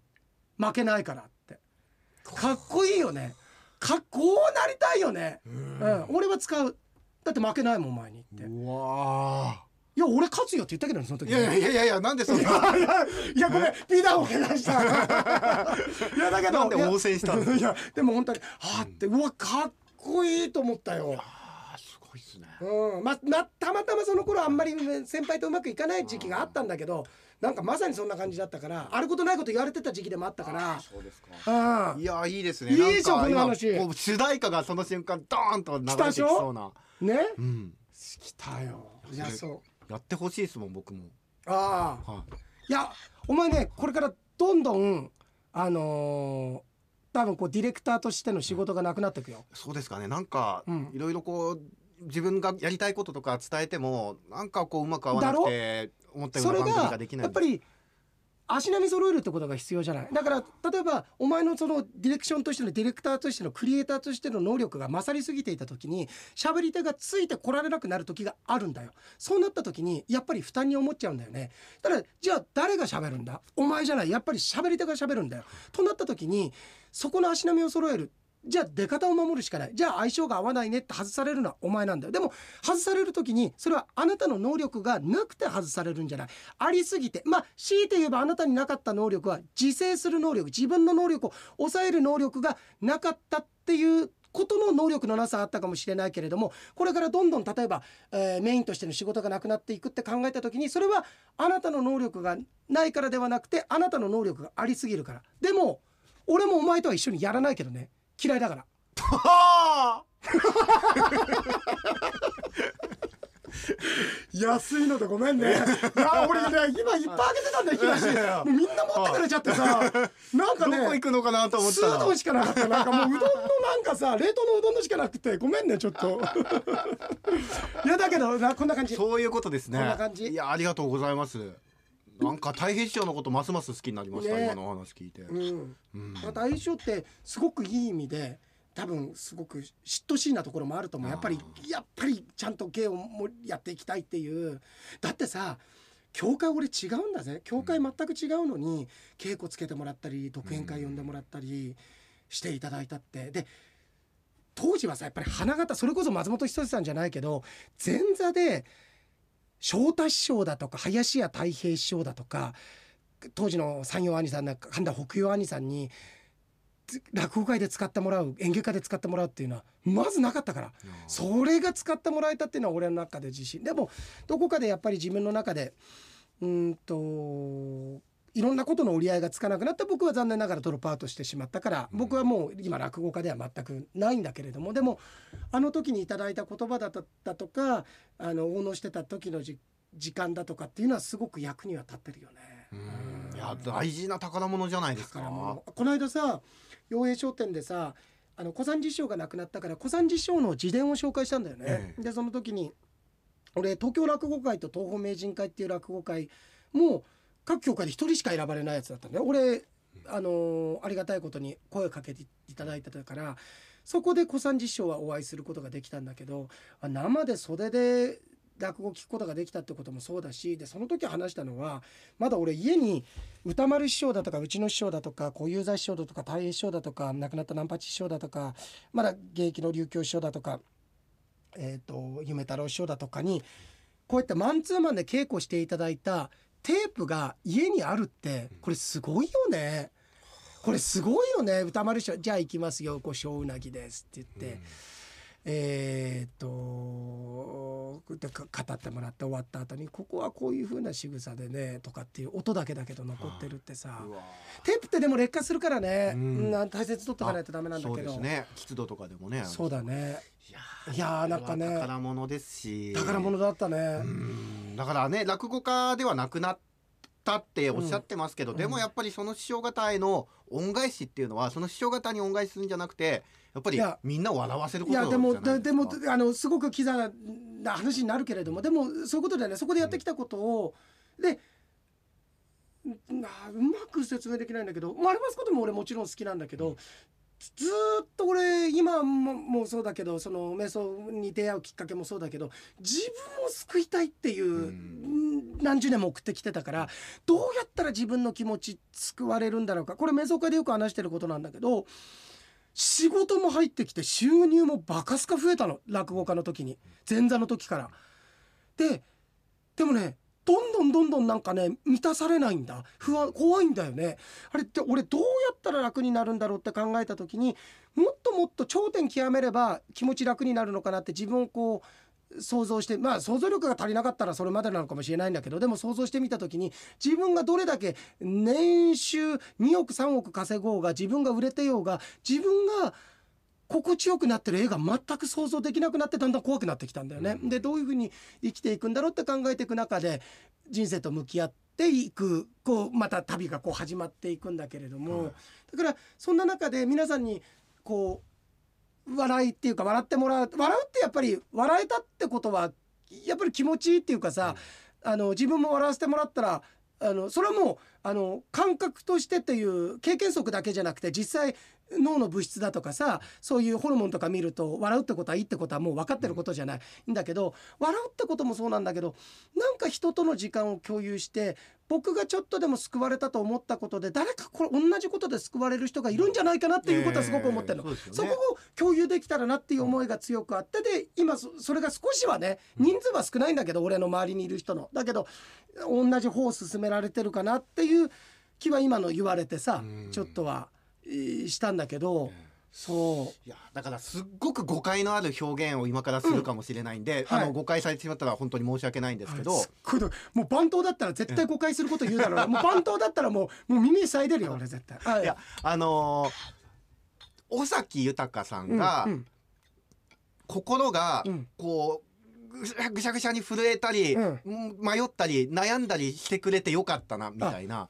[SPEAKER 1] 負けないからって。かっこいいよね。かっこうなりたいよね、うん、俺は使う。だって負けないもんお前にって。
[SPEAKER 2] うわ
[SPEAKER 1] いや俺勝つよって言ったけどねその時。
[SPEAKER 2] ーいやいやいやいやなんでそんな。
[SPEAKER 1] いやいやごめん。ピーダーを怪我した。いやだけど
[SPEAKER 2] なんで
[SPEAKER 1] いや
[SPEAKER 2] 応戦したん
[SPEAKER 1] いやでも本当にはあってうわかっこいいと思ったよ。
[SPEAKER 2] あーすごいっすね
[SPEAKER 1] うん。まなたまたまその頃あんまり先輩とうまくいかない時期があったんだけどなんかまさにそんな感じだったからあることないこと言われてた時期でもあったから。
[SPEAKER 2] そうですか。
[SPEAKER 1] あ
[SPEAKER 2] いやいいですね。
[SPEAKER 1] いいでしょこの話。
[SPEAKER 2] 主題歌がその瞬間ドーンと流れてきそうな。
[SPEAKER 1] ね？
[SPEAKER 2] うん。
[SPEAKER 1] 来たよ。いやそう。
[SPEAKER 2] やってほしいですもん僕も。
[SPEAKER 1] ああ
[SPEAKER 2] はい。
[SPEAKER 1] やお前ねこれからどんどんあのー多分こうディレクターとしての仕事がなくなっていくよ。
[SPEAKER 2] そうですかね。なんか
[SPEAKER 1] うん。
[SPEAKER 2] いろいろこう自分がやりたいこととか伝えてもなんかこううまく合わなくて思ったよ
[SPEAKER 1] そうれ
[SPEAKER 2] な番組
[SPEAKER 1] が
[SPEAKER 2] ができない。
[SPEAKER 1] やっぱり足並み揃えるってことが必要じゃない？だから例えばお前のそのディレクションとしてのディレクターとしてのクリエイターとしての能力が勝りすぎていた時に喋り手がついてこられなくなる時があるんだよ。そうなった時にやっぱり負担に思っちゃうんだよね。だからじゃあ誰が喋るんだ？お前じゃない。やっぱり喋り手が喋るんだよ。となった時にそこの足並みを揃えるじゃあ出方を守るしかない。じゃあ相性が合わないねって外されるのはお前なんだよ。でも外される時にそれはあなたの能力がなくて外されるんじゃない。ありすぎて。まあ強いて言えばあなたになかった能力は自制する能力。自分の能力を抑える能力がなかったっていうことの能力のなさあったかもしれないけれどもこれからどんどん例えば、えーメインとしての仕事がなくなっていくって考えた時にそれはあなたの能力がないからではなくてあなたの能力がありすぎるから。でも俺もお前とは一緒にやらないけどね。嫌いだから。
[SPEAKER 2] は
[SPEAKER 1] 安いのでごめんね。いや俺ね今いっぱいあげてたんだよ引き出しもうみんな持ってくれちゃってさ。なんか
[SPEAKER 2] あ
[SPEAKER 1] ね
[SPEAKER 2] どこ行くのかなと思っ
[SPEAKER 1] ス
[SPEAKER 2] たら
[SPEAKER 1] ードンしかなかった。なんかもううどんのなんかさ 冷凍のうどんのしかなくてごめんねちょっと。いやだけどなこんな感じ。
[SPEAKER 2] そういうことですね。
[SPEAKER 1] こんな感じ。
[SPEAKER 2] いやありがとうございますなんか太平師匠のことますます好きになりました、
[SPEAKER 1] ね。
[SPEAKER 2] 今のお話聞いて、
[SPEAKER 1] うん。
[SPEAKER 2] うん。
[SPEAKER 1] また相性ってすごくいい意味で多分すごく嫉妬しいなところもあると思う。やっぱりやっぱりちゃんと芸をもやっていきたいっていう。だってさ教会俺違うんだぜ。教会全く違うのに稽古つけてもらったり独演会呼んでもらったりしていただいたって。で当時はさやっぱり花形それこそ松本人志さんじゃないけど前座で翔太師匠だとか林家太平師匠だとか当時の山陽兄さんだ神田北陽兄さんにつ落語会で使ってもらう演劇家で使ってもらうっていうのはまずなかったから。それが使ってもらえたっていうのは俺の中で自信。でもどこかでやっぱり自分の中でうーんといろんなことの折り合いがつかなくなって僕は残念ながらドロップアウトしてしまったから僕はもう今落語家では全くないんだけれどもでもあの時にいただいた言葉だったとかあの応能してた時のじ時間だとかっていうのはすごく役には立ってるよね。
[SPEAKER 2] うん。いや大事な宝物じゃないですか。
[SPEAKER 1] この間さ陽平商店でさあの小三治師匠が亡くなったから小三治師匠の自伝を紹介したんだよね。
[SPEAKER 2] ええ。
[SPEAKER 1] でその時に俺東京落語会と東方名人会っていう落語会も各協会で一人しか選ばれないやつだったんだよ。俺あのーありがたいことに声をかけていただいてたからそこで小三治師匠はお会いすることができたんだけど生で袖で落語を聞くことができたってこともそうだしでその時話したのはまだ俺家に歌丸師匠だとかうちの師匠だとか小遊三師匠だとか太平師匠だとか亡くなった南八師匠だとかまだ現役の琉球師匠だとか、えー、と夢太郎師匠だとかにこうやってマンツーマンで稽古していただいたテープが家にあるってこれすごいよね。これすごいよね歌丸師匠じゃあ行きますよこう小うなぎですって言って。えーっと語ってもらって終わった後にここはこういう風な仕草でねとかっていう音だけだけど残ってるってさ
[SPEAKER 2] うわ
[SPEAKER 1] テープってでも劣化するからね、
[SPEAKER 2] う
[SPEAKER 1] うんん、大切に取っておかないとダメなんだ
[SPEAKER 2] そう
[SPEAKER 1] けど
[SPEAKER 2] ですね。湿度とかでもね。
[SPEAKER 1] そうだね。
[SPEAKER 2] いや
[SPEAKER 1] ーなんかね
[SPEAKER 2] 宝物ですし。
[SPEAKER 1] 宝物だったね、
[SPEAKER 2] うん。だからね落語家ではなくなったっておっしゃってますけど、
[SPEAKER 1] うん。
[SPEAKER 2] でもやっぱりその師匠方への恩返しっていうのはその師匠方に恩返しするんじゃなくてやっぱりみんなを笑わせること
[SPEAKER 1] いやでもででも
[SPEAKER 2] か
[SPEAKER 1] あのすごくキザな話になるけれどもでもそういうことだよねそこでやってきたことを、でなうまく説明できないんだけど丸ますことも俺もちろん好きなんだけど、ずずーっと俺俺今ももそうだけどその瞑想に出会うきっかけもそうだけど自分を救いたいっていう、
[SPEAKER 2] うん。
[SPEAKER 1] 何十年も送ってきてたからどうやったら自分の気持ち救われるんだろうか。これ瞑想会でよく話してることなんだけど仕事も入ってきて収入もバカすか増えたの。落語家の時に。前座の時から。ででもねどんどんどんどんなんかね満たされないんだ。不安怖いんだよね。あれって俺どうやったら楽になるんだろうって考えた時にもっともっと頂点極めれば気持ち楽になるのかなって自分をこう想像してまあ想像力が足りなかったらそれまでなのかもしれないんだけどでも想像してみた時に自分がどれだけ年収2億3億稼ごうが自分が売れてようが自分が心地よくなってる絵が全く想像できなくなってだんだん怖くなってきたんだよね。
[SPEAKER 2] うん
[SPEAKER 1] でどういうふうに生きていくんだろうって考えていく中で人生と向き合っていくこうまた旅がこう始まっていくんだけれども、
[SPEAKER 2] はい
[SPEAKER 1] だからそんな中で皆さんにこう笑いっていうか笑ってもらう笑うってやっぱり笑えたってことはやっぱり気持ちいいっていうかさ、あの自分も笑わせてもらったらあのそれはもうあの感覚としてっていう経験則だけじゃなくて実際脳の物質だとかさそういうホルモンとか見ると笑うってことはいいってことはもう分かってることじゃない、ん。だけど笑うってこともそうなんだけどなんか人との時間を共有して僕がちょっとでも救われたと思ったことで誰かこれ同じことで救われる人がいるんじゃないかなっていうことはすごく思ってるの。
[SPEAKER 2] えーそね。
[SPEAKER 1] そこを共有できたらなっていう思いが強くあってで今そそれが少しはね人数は少ないんだけど俺の周りにいる人の。だけど同じ方を進められてるかなっていう気は今の言われてさ
[SPEAKER 2] うん。
[SPEAKER 1] ちょっとは。えーしたんだけどそ
[SPEAKER 2] いやだからすっごく誤解のある表現を今からするかもしれないんで、
[SPEAKER 1] うん。はい。
[SPEAKER 2] あの誤解されてしまったら本当に申し訳ないんですけど、
[SPEAKER 1] すっごい。どもう番頭だったら絶対誤解すること言うだろう。な もう番頭だったらもうもう耳塞いでるよ俺絶対。はい。
[SPEAKER 2] やあのー尾崎豊さんが、
[SPEAKER 1] うん
[SPEAKER 2] 心が
[SPEAKER 1] うん。
[SPEAKER 2] こうぐしゃぐしゃぐしゃに震えたり、
[SPEAKER 1] うん。
[SPEAKER 2] うん迷ったり悩んだりしてくれてよかったなみたいな。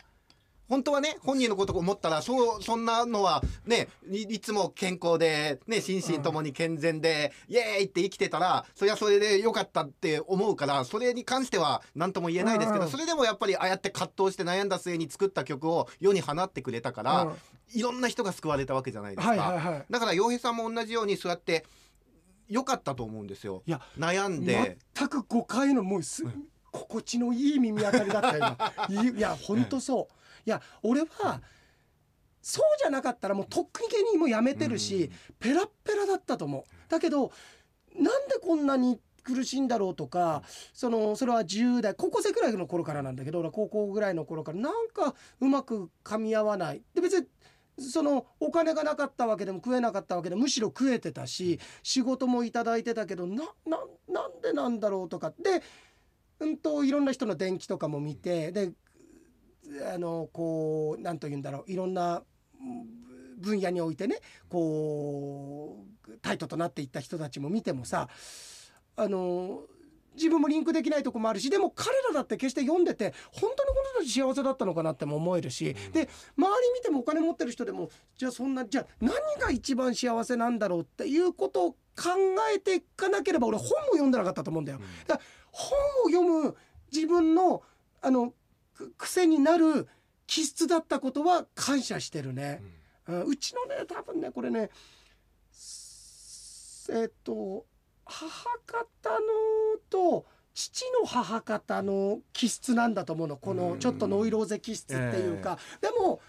[SPEAKER 2] 本当はね本人のことを思ったらそうそんなのはねいいつも健康で、ね、心身ともに健全で、イエーイって生きてたらそれはそれでよかったって思うからそれに関しては何とも言えないですけど、
[SPEAKER 1] うん。
[SPEAKER 2] それでもやっぱりああやって葛藤して悩んだ末に作った曲を世に放ってくれたから、
[SPEAKER 1] うん。
[SPEAKER 2] いろんな人が救われたわけじゃないですか。
[SPEAKER 1] はいはいはい。
[SPEAKER 2] だから洋平さんも同じようにそうやって良かったと思うんですよ。
[SPEAKER 1] いや
[SPEAKER 2] 悩んで、
[SPEAKER 1] 全く誤解のもうす、心地のいい耳当たりだったよ今。いや本当そういや俺はそうじゃなかったらもうとっくに芸人もやめてるし、ペラッペラだったと思う。だけどなんでこんなに苦しいんだろうとかそのそれは10代高校生くらいの頃からなんだけど俺は高校ぐらいの頃からなんかうまく噛み合わない。で別にそのお金がなかったわけでも食えなかったわけでむしろ食えてたし仕事もいただいてたけどなななんでなんだろうとか。でうんといろんな人の伝記とかも見てであのこうなんと言うんだろういろんなうん分野においてねこうタイトとなっていった人たちも見てもさあの自分もリンクできないとこもあるしでも彼らだって決して読んでて本当にこの人たち幸せだったのかなっても思えるし、で周り見てもお金持ってる人でもじゃあそんなじゃあ何が一番幸せなんだろうっていうことを考えていかなければ俺本も読んでなかったと思うんだよ。だから本を読む自分のあのく癖になる気質だったことは感謝してるね。うん。うちのね多分ねこれねすえっと母方のと父の母方の気質なんだと思うの。このちょっとノイローゼ気質っていうか、でも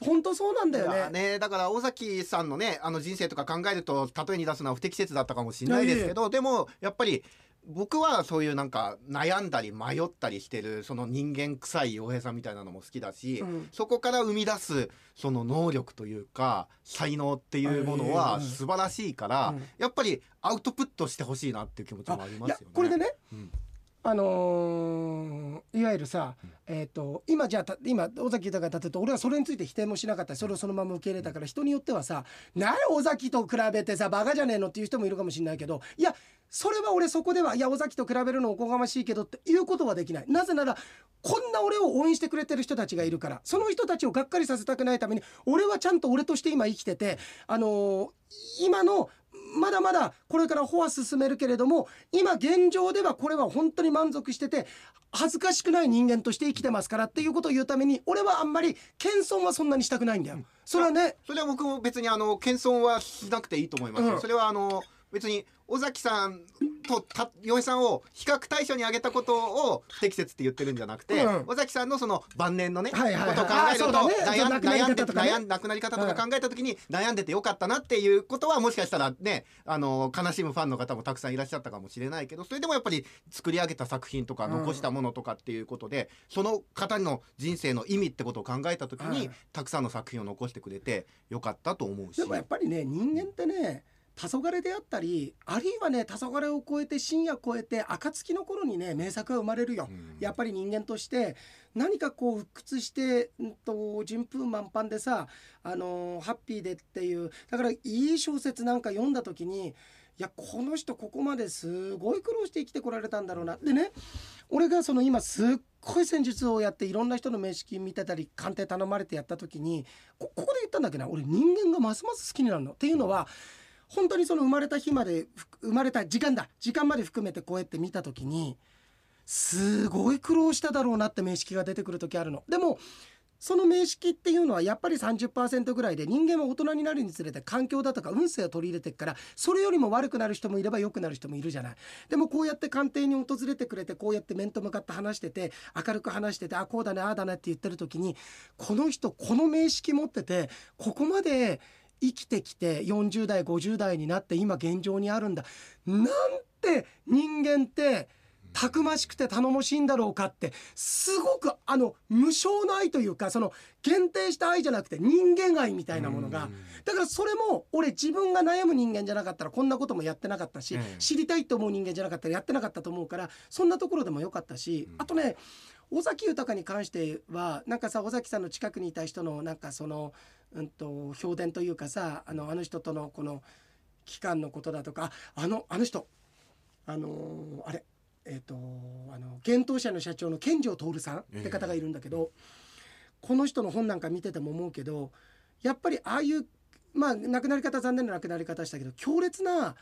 [SPEAKER 1] 本当そうなんだよね。
[SPEAKER 2] ねだから尾崎さんのねあの人生とか考えると例えに出すのは不適切だったかもしれないですけどでもやっぱり僕はそういうなんか悩んだり迷ったりしてるその人間臭い洋平さんみたいなのも好きだし、
[SPEAKER 1] うん
[SPEAKER 2] そこから生み出すその能力というか才能っていうもの
[SPEAKER 1] うん
[SPEAKER 2] は素晴らしいから、
[SPEAKER 1] うん
[SPEAKER 2] やっぱりアウトプットしてほしいなっていう気持ちもありますよね。
[SPEAKER 1] これでね
[SPEAKER 2] うん
[SPEAKER 1] あのーいわゆるさ、えー、と今じゃあた今尾崎豊が立てると俺はそれについて否定もしなかったそれをそのまま受け入れたから人によってはさ「何尾崎と比べてさバカじゃねえの?」っていう人もいるかもしれないけどいやそれは俺そこでは「いや尾崎と比べるのおこがましいけど」っていうことはできない。なぜならこんな俺を応援してくれてる人たちがいるから。その人たちをがっかりさせたくないために俺はちゃんと俺として今生きててあのー今のまだまだこれから歩は進めるけれども今現状ではこれは本当に満足してて恥ずかしくない人間として生きてますからっていうことを言うために俺はあんまり謙遜はそんなにしたくないんだよ。それはね。
[SPEAKER 2] それは僕も別にあの謙遜はしなくていいと思いますよ、
[SPEAKER 1] うん。
[SPEAKER 2] それはあの別に尾崎さんとた洋平さんを比較対象に挙げたことを不適切って言ってるんじゃなくて、
[SPEAKER 1] うん。
[SPEAKER 2] 尾崎さんのその晩年のね、
[SPEAKER 1] はいはいはい。
[SPEAKER 2] ことを考えると、
[SPEAKER 1] ね。
[SPEAKER 2] 悩ん悩んで悩ん亡くなり方とか考えた時に悩んでてよかったなっていうことはもしかしたらねあの悲しむファンの方もたくさんいらっしゃったかもしれないけどそれでもやっぱり作り上げた作品とか
[SPEAKER 1] うん
[SPEAKER 2] 残したものとかっていうことで、その方の人生の意味ってことを考えた時に、
[SPEAKER 1] はい
[SPEAKER 2] たくさんの作品を残してくれてよかったと思うし。
[SPEAKER 1] でもやっぱりね人間ってね黄昏であったりあるいはね黄昏を超えて深夜超えて暁の頃にね名作が生まれるよ。
[SPEAKER 2] うん
[SPEAKER 1] やっぱり人間として何かこう鬱屈して、うん、と順風満帆でさ、あのーハッピーでっていうだからいい小説なんか読んだ時にいやこの人ここまですごい苦労して生きてこられたんだろうなでね俺がその今すっごい戦術をやっていろんな人の名式見てたり鑑定頼まれてやった時にこここで言ったんだけどな俺人間がますます好きになるの。っていうのは本当にその生まれた日まで生まれた時間だ時間まで含めてこうやって見た時にすごい苦労しただろうなって名式が出てくる時あるの。でもその名式っていうのはやっぱり30%ぐらいで人間は大人になるにつれて環境だとか運勢を取り入れていくからそれよりも悪くなる人もいれば良くなる人もいるじゃないでもこうやって官邸に訪れてくれてこうやって面と向かって話してて明るく話しててあこうだねああだねって言ってる時にこの人この名式持っててここまで生きてきて40代50代になって今現状にあるんだ。なんて人間ってたくましくて頼もしいんだろうかってすごくあの無償の愛というかその限定した愛じゃなくて人間愛みたいなものが。だからそれも俺自分が悩む人間じゃなかったらこんなこともやってなかったし、
[SPEAKER 2] ええ。
[SPEAKER 1] 知りたいと思う人間じゃなかったらやってなかったと思うからそんなところでもよかったし、
[SPEAKER 2] うん。
[SPEAKER 1] あとね尾崎豊に関してはなんかさ尾崎さんの近くにいた人のなんかその、うん、と評伝というかさあのあの人とのこの期間のことだとかああのあの人あのーあれえっ、とあの幻冬舎の社長の健城徹さんって方がいるんだけど、この人の本なんか見てても思うけどやっぱりああいうまあ亡くなり方残念な亡くなり方したけど強烈な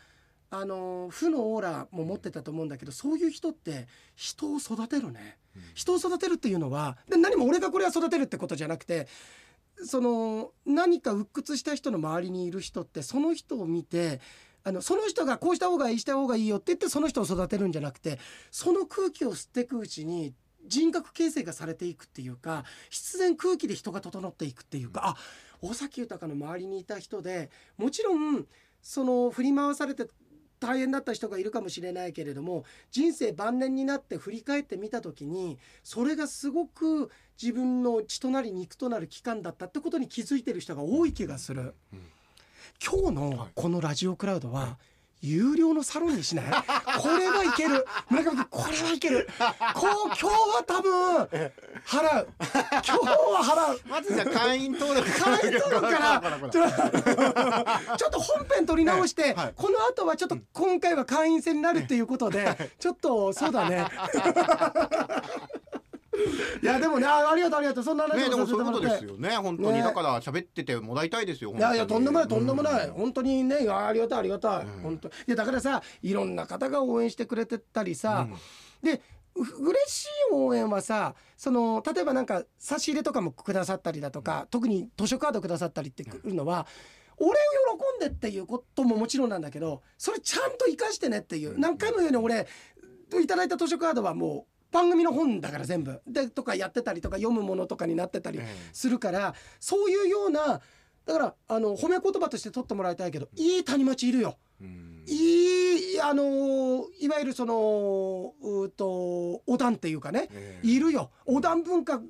[SPEAKER 1] あの負のオーラも持ってたと思うんだけどそういう人って人を育てるね。人を育てるっていうのはで何も俺がこれは育てるってことじゃなくてその何か鬱屈した人の周りにいる人ってその人を見てあのその人がこうした方がいいした方がいいよって言ってその人を育てるんじゃなくてその空気を吸っていくうちに人格形成がされていくっていうか必然空気で人が整っていくっていうか、あ尾崎豊の周りにいた人でもちろんその振り回されて大変だった人がいるかもしれないけれども人生晩年になって振り返ってみた時にそれがすごく自分の血となり肉となる期間だったってことに気づいてる人が多い気がする。
[SPEAKER 2] うん。
[SPEAKER 1] 今日のこのラジオクラウドは有料のサロンにしない？これはいける。村上君これはいける。こう今日は多分払う。今日は払う。
[SPEAKER 2] まずじゃあ会員登録。
[SPEAKER 1] 会員登録から。ちょっと本編取り直して、
[SPEAKER 2] はい。
[SPEAKER 1] この後はちょっと今回は会員制になるっていうことで、ちょっとそうだねいやでもねあありがとうありがとう。そんな話
[SPEAKER 2] ねで
[SPEAKER 1] も
[SPEAKER 2] そういうことですよね。本当に。
[SPEAKER 1] ね。
[SPEAKER 2] だから喋っててもらいたいですよ
[SPEAKER 1] いやいやとんでもないとんでもない、
[SPEAKER 2] うん。
[SPEAKER 1] 本当にねいやありがたいありがたい、
[SPEAKER 2] うん。
[SPEAKER 1] 本当いやだからさいろんな方が応援してくれてたりさ、でう嬉しい応援はさその例えばなんか差し入れとかもくださったりだとか、特に図書カードくださったりってくるのは、俺を喜んでっていうことももちろんなんだけどそれちゃんと生かしてねっていう、
[SPEAKER 2] うん。
[SPEAKER 1] 何回も言うように俺いただいた図書カードはもう番組の本だから全部。でとかやってたりとか読むものとかになってたり
[SPEAKER 2] え
[SPEAKER 1] するからそういうようなだからあの褒め言葉として取ってもらいたいけどいい谷町いるよ。いいあのーいわゆるそのうーとお団っていうかね
[SPEAKER 2] ええ。
[SPEAKER 1] いるよ。お団文化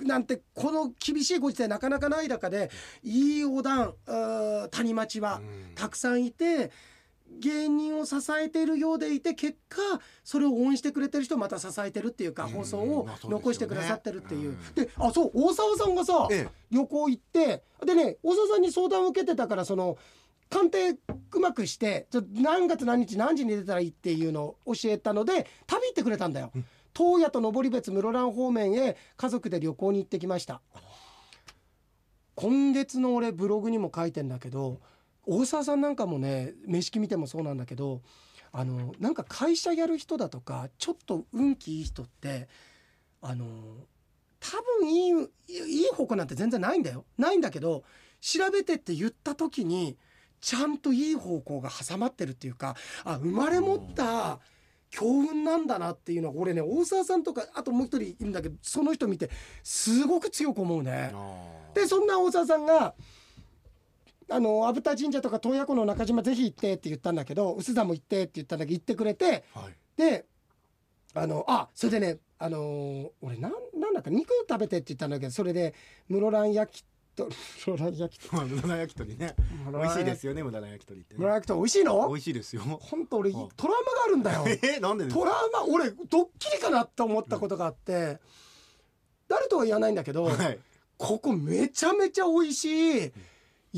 [SPEAKER 1] なんてこの厳しいご時世なかなかない中でいいお団うー谷町は
[SPEAKER 2] うん。
[SPEAKER 1] たくさんいて芸人を支えているようでいて結果それを応援してくれてる人をまた支えてるっていうか
[SPEAKER 2] うん
[SPEAKER 1] 放送を残してくださってるっていう。
[SPEAKER 2] うん
[SPEAKER 1] であそう大沢さんがさ
[SPEAKER 2] え
[SPEAKER 1] 旅行行ってでね大沢さんに相談を受けてたからその鑑定うまくして何月何日何時に出たらいいっていうのを教えたので旅行ってくれたんだよ。東野と登別室蘭方面へ家族で旅行に行ってきました。今月の俺ブログにも書いてんだけど大沢さんなんかもね面識見てもそうなんだけどあのなんか会社やる人だとかちょっと運気いい人ってあの多分いいいい方向なんて全然ないんだよないんだけど調べてって言った時にちゃんといい方向が挟まってるっていうかあ生まれ持った強運なんだなっていうのは俺ね大沢さんとかあともう一人いるんだけどその人見てすごく強く思うね。でそんな大沢さんがあの阿武田神社とか洞爺湖の中島ぜひ行ってって言ったんだけど臼田も行ってって言ったんだけど行ってくれて
[SPEAKER 2] はい。
[SPEAKER 1] であのあそれでねあのー俺なんなんだか肉食べてって言ったんだけどそれで室蘭焼きと 室蘭焼きと。
[SPEAKER 2] まあ無駄な焼き鳥ね。美味しいですよね無駄な焼き鳥ってね。
[SPEAKER 1] 室蘭焼きと美味しいの？
[SPEAKER 2] 美味しいですよ。
[SPEAKER 1] 本当俺
[SPEAKER 2] はい。
[SPEAKER 1] トラウマがあるんだよ。
[SPEAKER 2] えなんで
[SPEAKER 1] ト
[SPEAKER 2] か？
[SPEAKER 1] ラウマ俺ドッキリかなって思ったことがあって、誰とは言わないんだけど、
[SPEAKER 2] はい。
[SPEAKER 1] ここめちゃめちゃ美味しい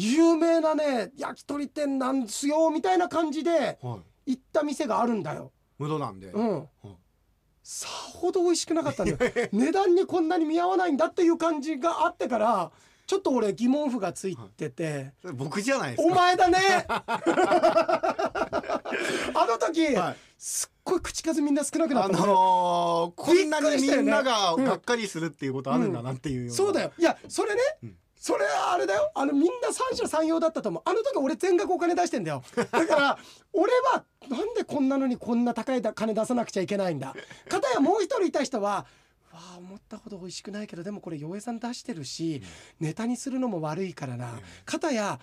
[SPEAKER 1] 有名なね焼き鳥店なんですよみたいな感じで
[SPEAKER 2] はい。
[SPEAKER 1] 行った店があるんだよ。
[SPEAKER 2] 無駄なんで。
[SPEAKER 1] うん。さほど美味しくなかったんだよ値段にこんなに見合わないんだっていう感じがあってからちょっと俺疑問符がついてて、
[SPEAKER 2] それ僕じゃない
[SPEAKER 1] お前だね。あの時、
[SPEAKER 2] はい。
[SPEAKER 1] すっごい口数みんな少なくな
[SPEAKER 2] あ
[SPEAKER 1] ったの、
[SPEAKER 2] のーこんなにみんなががっかりするっていうことあるんだなっていうような。
[SPEAKER 1] そうだよ。いやそれね、
[SPEAKER 2] うん
[SPEAKER 1] それはあれだよ。あのみんな三者三様だったと思う。あの時俺全額お金出してんだよ。だから 俺はなんでこんなのにこんな高い金出さなくちゃいけないんだ。かたやもう一人いた人はわあ思ったほど美味しくないけどでもこれ洋江さん出してるし、ネタにするのも悪いからな、かたや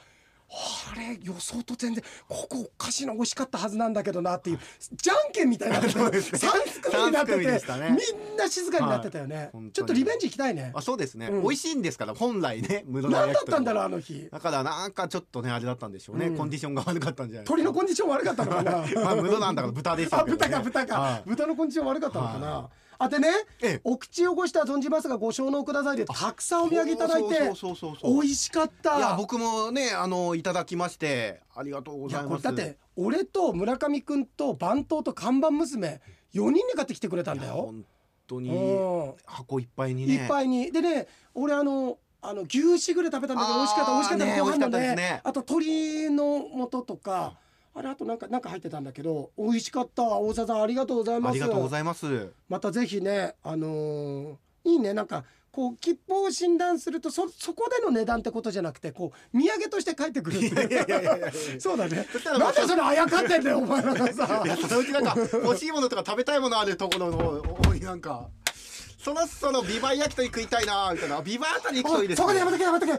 [SPEAKER 1] あれ予想と全然ここおかしいな美味しかったはずなんだけどなっていうじゃんけんみたいになってて
[SPEAKER 2] ね。
[SPEAKER 1] 3組になってて、
[SPEAKER 2] ね。
[SPEAKER 1] みんな静かになってたよね、
[SPEAKER 2] はい
[SPEAKER 1] ちょっとリベンジ行きたいね。
[SPEAKER 2] あそうですね、
[SPEAKER 1] うん。
[SPEAKER 2] 美味しいんですから本来ね無駄な
[SPEAKER 1] 何だったんだろうあの日。
[SPEAKER 2] だからなんかちょっとねあれだったんでしょうね、
[SPEAKER 1] うん。
[SPEAKER 2] コンディションが悪かったんじゃない
[SPEAKER 1] 鳥のコンディション悪かったのかな。
[SPEAKER 2] まあ無駄なんだから豚でしょ
[SPEAKER 1] あ
[SPEAKER 2] うけど、ね、
[SPEAKER 1] 豚か。豚か、
[SPEAKER 2] はい。
[SPEAKER 1] 豚のコンディション悪かったのかな、
[SPEAKER 2] は
[SPEAKER 1] あでね
[SPEAKER 2] ええ。
[SPEAKER 1] お口汚した存じますがご承納くださいでたくさんお土産いただいて美味しかった。
[SPEAKER 2] いや僕もねあのいただきましてありがとうございます。
[SPEAKER 1] だって俺と村上くんと番頭と看板娘4人で買ってきてくれたんだよ。
[SPEAKER 2] 本当に
[SPEAKER 1] うん。
[SPEAKER 2] 箱いっぱいにね。
[SPEAKER 1] いっぱいに。でね俺あのあの牛しぐれ食べたんだけど美味しかった美味しかった
[SPEAKER 2] ね
[SPEAKER 1] ご飯も
[SPEAKER 2] 美味しかったです
[SPEAKER 1] ね。
[SPEAKER 2] ね
[SPEAKER 1] あと鶏の素とかあれあとなんかなんか入ってたんだけど美味しかった。大沢さんありがとうございます。
[SPEAKER 2] ありがとうございます。
[SPEAKER 1] またぜひねあのーいいね。なんかこう切符を診断するとそそこでの値段ってことじゃなくてこう土産として帰ってくるってそうだね。なんでそれあやかってんだよお前らがさ。
[SPEAKER 2] いやそのうちなんか欲しいものとか食べたいものあるところの方になんかそろそろビバ焼き鳥食いたいなみたいなビバあたり行くといいです
[SPEAKER 1] そこでやめとけやめとけ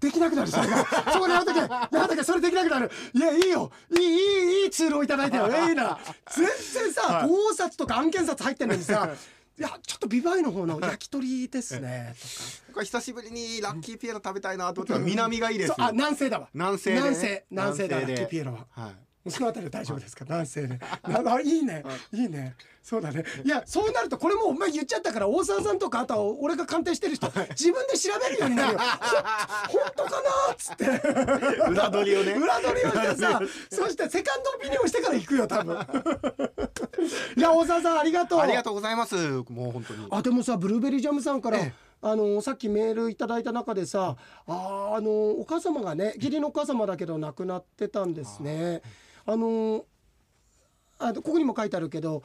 [SPEAKER 1] できなくなるそれが。そこでやめとけ。やめとけ。それできなくなる。いやいいよ。いいいいいいツールをいただいてよ。い。いな全然さ
[SPEAKER 2] はい。
[SPEAKER 1] 考察とか案件札入ってんのにさ いやちょっとビバイの方の焼き鳥ですね
[SPEAKER 2] なんか久しぶりにラッキーピエロ食べたいなと思ったら南がいいです
[SPEAKER 1] あ南西だわ。
[SPEAKER 2] 南西
[SPEAKER 1] 南西南西だラ
[SPEAKER 2] 南西で。
[SPEAKER 1] ッキーピエロは。
[SPEAKER 2] はい
[SPEAKER 1] そのあたりは大丈夫ですか？南西でなんかいいね。い。いね。そうだね。い。やそうなるとこれもうお前言っちゃったから大沢さんとかあとは俺が鑑定してる人自分で調べるようになるよ。本当かなっつって。
[SPEAKER 2] 裏取りをね。
[SPEAKER 1] 裏取りをしてさ そしてセカンドオピニオンしてから行くよ多分。いや大沢さんありがとう。
[SPEAKER 2] ありがとうございます。もう本当に。
[SPEAKER 1] あでもさブルーベリージャムさんから、
[SPEAKER 2] え
[SPEAKER 1] あのさっきメールいただいた中でさあーあのお母様がね義理のお母様だけど亡くなってたんですね。あのあのここにも書いてあるけど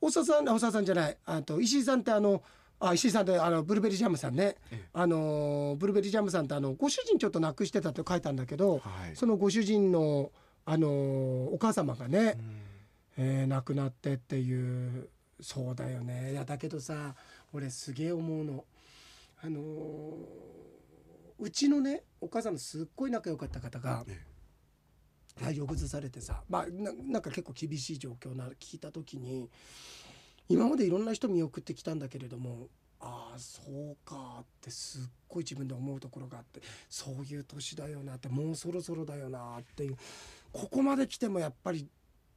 [SPEAKER 1] 大沢さんあ大沢さんじゃない。あと石井さんってあのあ石井さんってあのブルーベリージャムさんね、
[SPEAKER 2] ええ。
[SPEAKER 1] あのブルーベリージャムさんってあのご主人ちょっと亡くしてたって書いたんだけど、
[SPEAKER 2] はい。
[SPEAKER 1] そのご主人のあのお母様がね、
[SPEAKER 2] うん。
[SPEAKER 1] えー亡くなってっていうそうだよね。いやだけどさ俺すげえ思うの。あのーうちのねお母さんのすっごい仲良かった方が
[SPEAKER 2] え
[SPEAKER 1] 体調崩されてさまあななんか結構厳しい状況な聞いた時に今までいろんな人見送ってきたんだけれどもああそうかってすっごい自分で思うところがあってそういう年だよなってもうそろそろだよなっていうここまで来てもやっぱり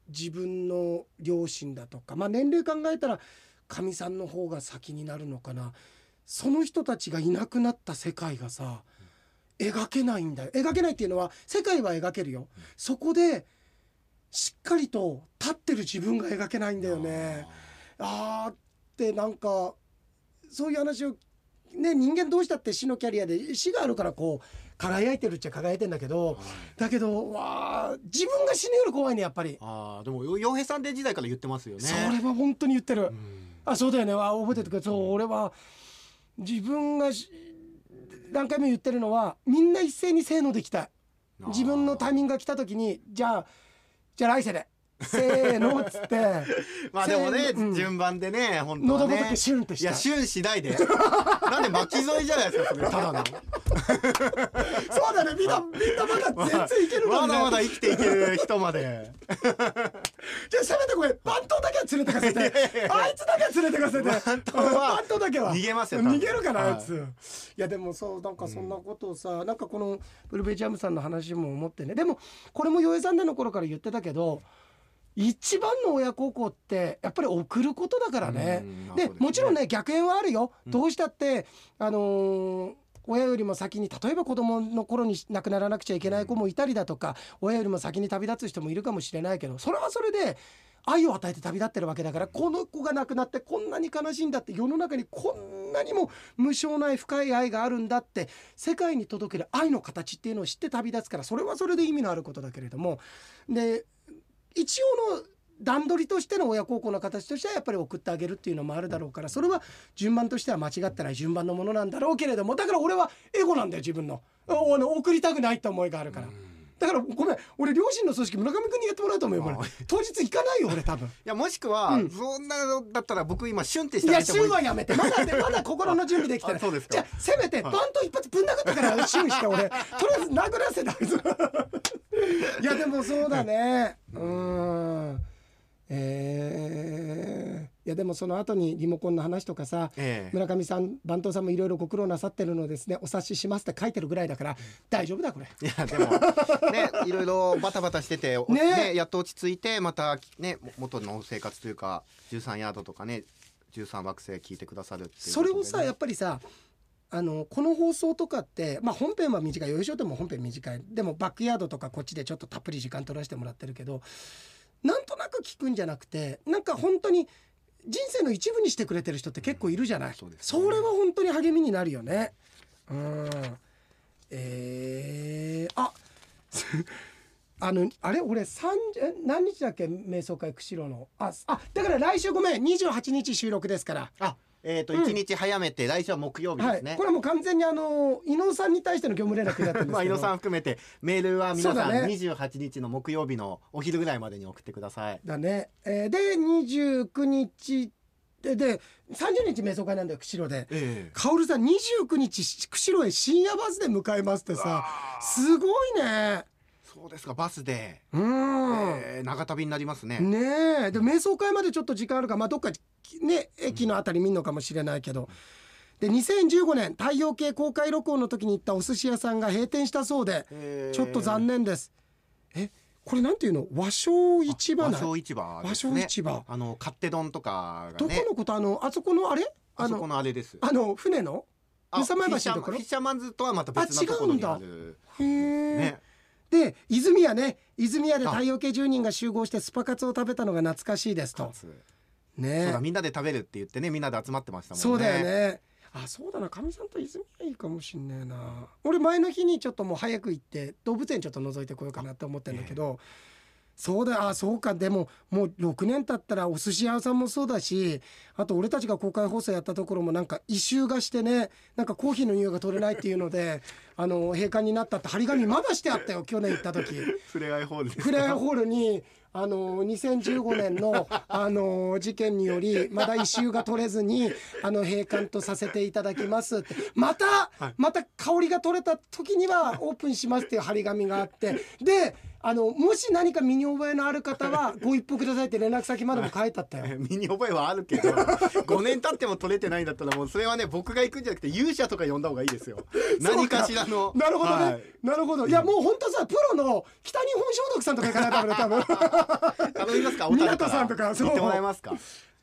[SPEAKER 1] 自分の両親だとかまあ年齢考えたらかみさんの方が先になるのかな。その人たちがいなくなった世界がさ描けないんだよ。描けないっていうのは世界は描けるよ。そこでしっかりと立ってる自分が描けないんだよね。あー。ってなんかそういう話をね人間どうしたって死のキャリアで死があるからこう輝いてるっちゃ輝いてんだけどだけどわあ自分が死ぬより怖いねやっぱり、
[SPEAKER 2] ああでもよ洋平さんで時代から言ってますよね。
[SPEAKER 1] それは本当に言ってる、
[SPEAKER 2] うん。
[SPEAKER 1] あそうだよね。あ覚えてるけどそう俺は自分がし何回も言ってるのはみんな一斉にせーのできたい。自分のタイミングが来た時にじゃあじゃあ来世でせーのっつって
[SPEAKER 2] まあでもね、
[SPEAKER 1] うん。
[SPEAKER 2] 順番でね本当はね。
[SPEAKER 1] 喉仏シュンってした。
[SPEAKER 2] いやシュンしないで。なんで巻き添えじゃないですかそれただの。
[SPEAKER 1] そうだねみんなみんなまだ全然いけるもんね。
[SPEAKER 2] まだまだ生きていける人まで。
[SPEAKER 1] じゃあせめてこれ番頭だけは連れてかせて。あいつだけは連れてかせて。
[SPEAKER 2] 番頭は
[SPEAKER 1] 番頭だけは。
[SPEAKER 2] 逃げますよ多分。
[SPEAKER 1] 逃げるかな
[SPEAKER 2] はい。
[SPEAKER 1] あいつ、い、やでもそうなんかそんなことをさ、なんかこのブルベジャムさんの話も思ってね。でもこれも洋江さんでの頃から言ってたけど一番の親孝行ってやっぱり送ることだからね
[SPEAKER 2] うん。
[SPEAKER 1] で
[SPEAKER 2] ね
[SPEAKER 1] もちろんね逆縁はあるよ。
[SPEAKER 2] うん
[SPEAKER 1] どうしたってあのー親よりも先に例えば子供の頃に亡くならなくちゃいけない子もいたりだとか親よりも先に旅立つ人もいるかもしれないけどそれはそれで愛を与えて旅立ってるわけだからこの子が亡くなってこんなに悲しいんだって世の中にこんなにも無償ない深い愛があるんだって世界に届ける愛の形っていうのを知って旅立つからそれはそれで意味のあることだけれどもで一応の段取りとしての親孝行の形としてはやっぱり送ってあげるっていうのもあるだろうからそれは順番としては間違ってない順番のものなんだろうけれどもだから俺はエゴなんだよ自分のの送りたくないって思いがあるから。だからごめん俺両親の組織村上君にやってもらうと思うよこれ。
[SPEAKER 2] あ
[SPEAKER 1] 当日行かないよ俺多分。
[SPEAKER 2] いやもしくは、
[SPEAKER 1] うん。
[SPEAKER 2] そんなのだったら僕今シュンってして
[SPEAKER 1] いや
[SPEAKER 2] あげてもいい。
[SPEAKER 1] 週はやめて。まだね まだ心の準備できてない。
[SPEAKER 2] あそうですか。
[SPEAKER 1] じゃあせめてバント一発ぶん殴ってから週して俺。とりあえず殴らせてあげていやでもそうだね。うん。えーいやでもその後にリモコンの話とかさ
[SPEAKER 2] ええ。
[SPEAKER 1] 村上さん番頭さんもいろいろご苦労なさってるのですねお察ししますって書いてるぐらいだから大丈夫だこれ。
[SPEAKER 2] いやでもねいろいろバタバタしてて、お
[SPEAKER 1] ね。
[SPEAKER 2] ねやっと落ち着いてまたねも元の生活というか13ヤードとかね13惑星聞いてくださるっていうね、
[SPEAKER 1] それをさやっぱりさあのこの放送とかって、まあ、本編は短い。よいしょでも本編短い。でもバックヤードとかこっちでちょっとたっぷり時間取らせてもらってるけどなんとなく聞くんじゃなくてなんか本当に人生の一部にしてくれてる人って結構いるじゃない、
[SPEAKER 2] そね。
[SPEAKER 1] それは本当に励みになるよね。うん。えー、あ。あのあれ？俺三え何日だっけ？瞑想会釧路の。ああだから来週ごめん。28日収録ですから。
[SPEAKER 2] あえっ、と
[SPEAKER 1] うん。
[SPEAKER 2] 一日早めて来週は木曜日
[SPEAKER 1] はい、
[SPEAKER 2] ですね、
[SPEAKER 1] これはもう完全にあの伊野さんに対しての業務連絡になってるんですけど。
[SPEAKER 2] まあ井野さん含めてメールは皆さん
[SPEAKER 1] ね。
[SPEAKER 2] 28日の木曜日のお昼ぐらいまでに送ってください。
[SPEAKER 1] だね、えーで29日でで30日瞑想会なんだよ釧路で。
[SPEAKER 2] え
[SPEAKER 1] カオルさん29日釧路へ深夜バスで向かいますってさすごいね。
[SPEAKER 2] そうですかバスで、
[SPEAKER 1] うん、
[SPEAKER 2] えー長旅になりますね。
[SPEAKER 1] ねえ。で瞑想会までちょっと時間あるからまあどっかね駅のあたり見んのかもしれないけど。で2015年太陽系公開録音の時に行ったお寿司屋さんが閉店したそうで
[SPEAKER 2] えー。
[SPEAKER 1] ちょっと残念です。えこれなんていうの？和尚市場な
[SPEAKER 2] 和尚市場
[SPEAKER 1] 和
[SPEAKER 2] ですね。
[SPEAKER 1] 尚市場。
[SPEAKER 2] あの勝手丼とかが
[SPEAKER 1] どこ
[SPEAKER 2] ね。
[SPEAKER 1] のこと？あのあそこのあれ？あ
[SPEAKER 2] あそこ
[SPEAKER 1] の
[SPEAKER 2] のあれです。
[SPEAKER 1] あの船の？
[SPEAKER 2] あ
[SPEAKER 1] 宇佐前橋のところ？
[SPEAKER 2] フィッシャーマンズとはまた別なところにある。
[SPEAKER 1] へえ、
[SPEAKER 2] ね。
[SPEAKER 1] で泉屋ね。泉屋で太陽系住人が集合してスパカツを食べたのが懐かしいですとね
[SPEAKER 2] だみんなで食べるって言ってねみんなで集まってましたもんね。
[SPEAKER 1] そうだよ。ねあそうだなかみさんと泉屋いいかもしんねえな俺前の日にちょっともう早く行って動物園ちょっと覗いてこようかなって思ってんだけど、そうだあそうかでももう6年経ったらお寿司屋さんもそうだしあと俺たちが公開放送やったところもなんか異臭がしてねなんかコーヒーの匂いが取れないっていうので あの閉館になったって張り紙まだしてあったよ去年行った時。
[SPEAKER 2] ふれあいホールです。
[SPEAKER 1] フレアホールにあの2015年のあの事件によりまだ異臭が取れずにあの閉館とさせていただきます。ってまた、
[SPEAKER 2] はい。
[SPEAKER 1] また香りが取れた時にはオープンしますっていう張り紙があって。であのもし何か身に覚えのある方は ご一報くださいって連絡先までも書いてあったよ。
[SPEAKER 2] 身に覚えはあるけど 5年経っても取れてないんだったらもうそれはね僕が行くんじゃなくて勇者とか呼んだ方がいいですよ。何かしらの。
[SPEAKER 1] なるほどね、
[SPEAKER 2] はい。
[SPEAKER 1] なるほど。いやもう本当さプロの北日本消毒さんとか行かないとダメだ多分。
[SPEAKER 2] 頼みますか？
[SPEAKER 1] 港さんとか。そう。
[SPEAKER 2] 行ってもらえますか？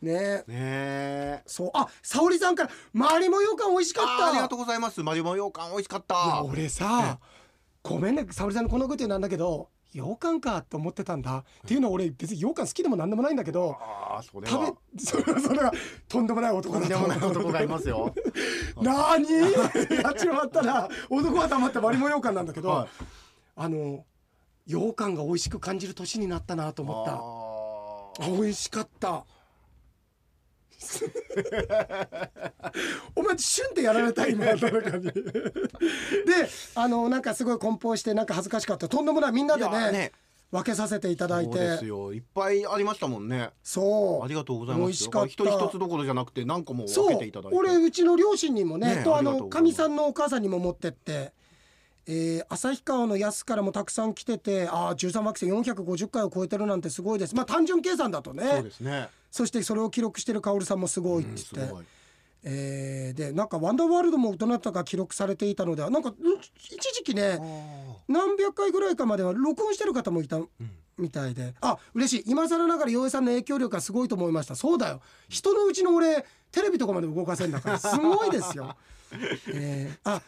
[SPEAKER 2] ね。
[SPEAKER 1] ね
[SPEAKER 2] え。
[SPEAKER 1] そう。あ沙織さんから周りもようかん美味しかった。
[SPEAKER 2] ありがとうございます。マリモ羊羹美味しかった。
[SPEAKER 1] 俺さごめんね沙織さんのこのこと言うなんだけど羊羹かと思ってたんだ。っていうのは俺別に羊羹好きでもなんでもないんだけど食べ
[SPEAKER 2] は
[SPEAKER 1] それそれがとんでもない男だと
[SPEAKER 2] とんでもない男がいますよ。
[SPEAKER 1] なにやっちまったな男は黙って割りも羊羹なんだけど、
[SPEAKER 2] はい。
[SPEAKER 1] あの羊羹が美味しく感じる年になったなと思った。美味しかった お前旬ってやられた今 誰かに。であのなんかすごい梱包してなんか恥ずかしかった。とんでもないみんなでね
[SPEAKER 2] ね。
[SPEAKER 1] 分けさせていただい
[SPEAKER 2] そうです
[SPEAKER 1] て
[SPEAKER 2] よ。いっぱいありましたもんね。
[SPEAKER 1] そう。
[SPEAKER 2] ありがとうございます
[SPEAKER 1] 美味しかった。
[SPEAKER 2] 一人一つどころじゃなくて何個も
[SPEAKER 1] そう。
[SPEAKER 2] 分けていただいて。
[SPEAKER 1] 俺うちの両親にもね
[SPEAKER 2] ね
[SPEAKER 1] とあのかみさんのお母さんにも持ってって、えー旭川の安からもたくさん来ててああ13惑星450回を超えてるなんてすごいです。まあ単純計算だとね。
[SPEAKER 2] そうですね
[SPEAKER 1] そしてそれを記録してる薫さんもすごいっ
[SPEAKER 2] うん
[SPEAKER 1] つって、
[SPEAKER 2] すごい。
[SPEAKER 1] えーでなんか「ワンダーワールド」もどなたか記録されていたのではなんかうん一時期ね何百回ぐらいかまでは録音してる方もいたみたいで。あ嬉しい。今更ながら洋平さんの影響力がすごいと思いました。そうだよ。人のうちの俺テレビとかまで動かせんだからすごいですよ。えー、あ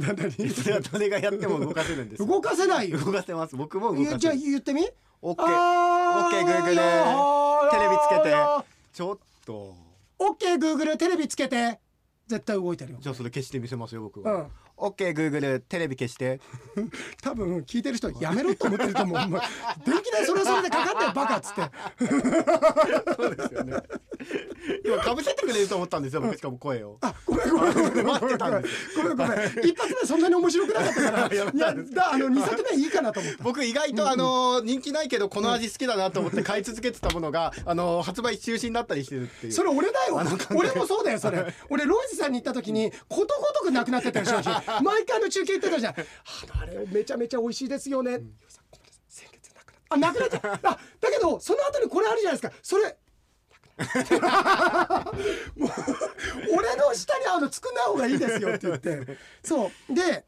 [SPEAKER 1] な 何
[SPEAKER 2] 誰がやっても動かせるんですよ。
[SPEAKER 1] 動かせないよ。
[SPEAKER 2] 動かせます。僕も
[SPEAKER 1] じゃ言ってみ？
[SPEAKER 2] オッケー。
[SPEAKER 1] あー
[SPEAKER 2] OK Google
[SPEAKER 1] いや
[SPEAKER 2] テレビつけて。
[SPEAKER 1] ー
[SPEAKER 2] ちょっと。
[SPEAKER 1] オッケーグーグルテレビつけて。絶対動いてるよ。
[SPEAKER 2] じゃあそれ消してみせますよ僕は。
[SPEAKER 1] うん。
[SPEAKER 2] オッケーグーグルテレビ消して。
[SPEAKER 1] 多分聞いてる人やめろと思ってると思う。電気代それはそれでかかってよバカっつって。
[SPEAKER 2] そうですよね今かぶせてくれると思ったんですよ僕しかも声を。
[SPEAKER 1] あごめんごめんごめん。
[SPEAKER 2] 待ってたんです
[SPEAKER 1] ごめんごめん。一発目そんなに面白くなかったから。い
[SPEAKER 2] や
[SPEAKER 1] やだあの二作目いいかなと思った。
[SPEAKER 2] 僕意外とあの人気ないけどこの味好きだなと思って買い続けてたものがあの発売中止になったりしてるっていう。
[SPEAKER 1] それ俺だよ。俺もそうだよそれ。俺ロイズさんに行った時にことごとくなくなってたよ商品毎回の中継行ってたじゃん。あれめちゃめちゃ美味しいですよね、先月なくなった。あなくなっちゃったあだけどその後にこれあるじゃないですか。それも う俺の下にあの作んない方がいいですよって言って。そう。で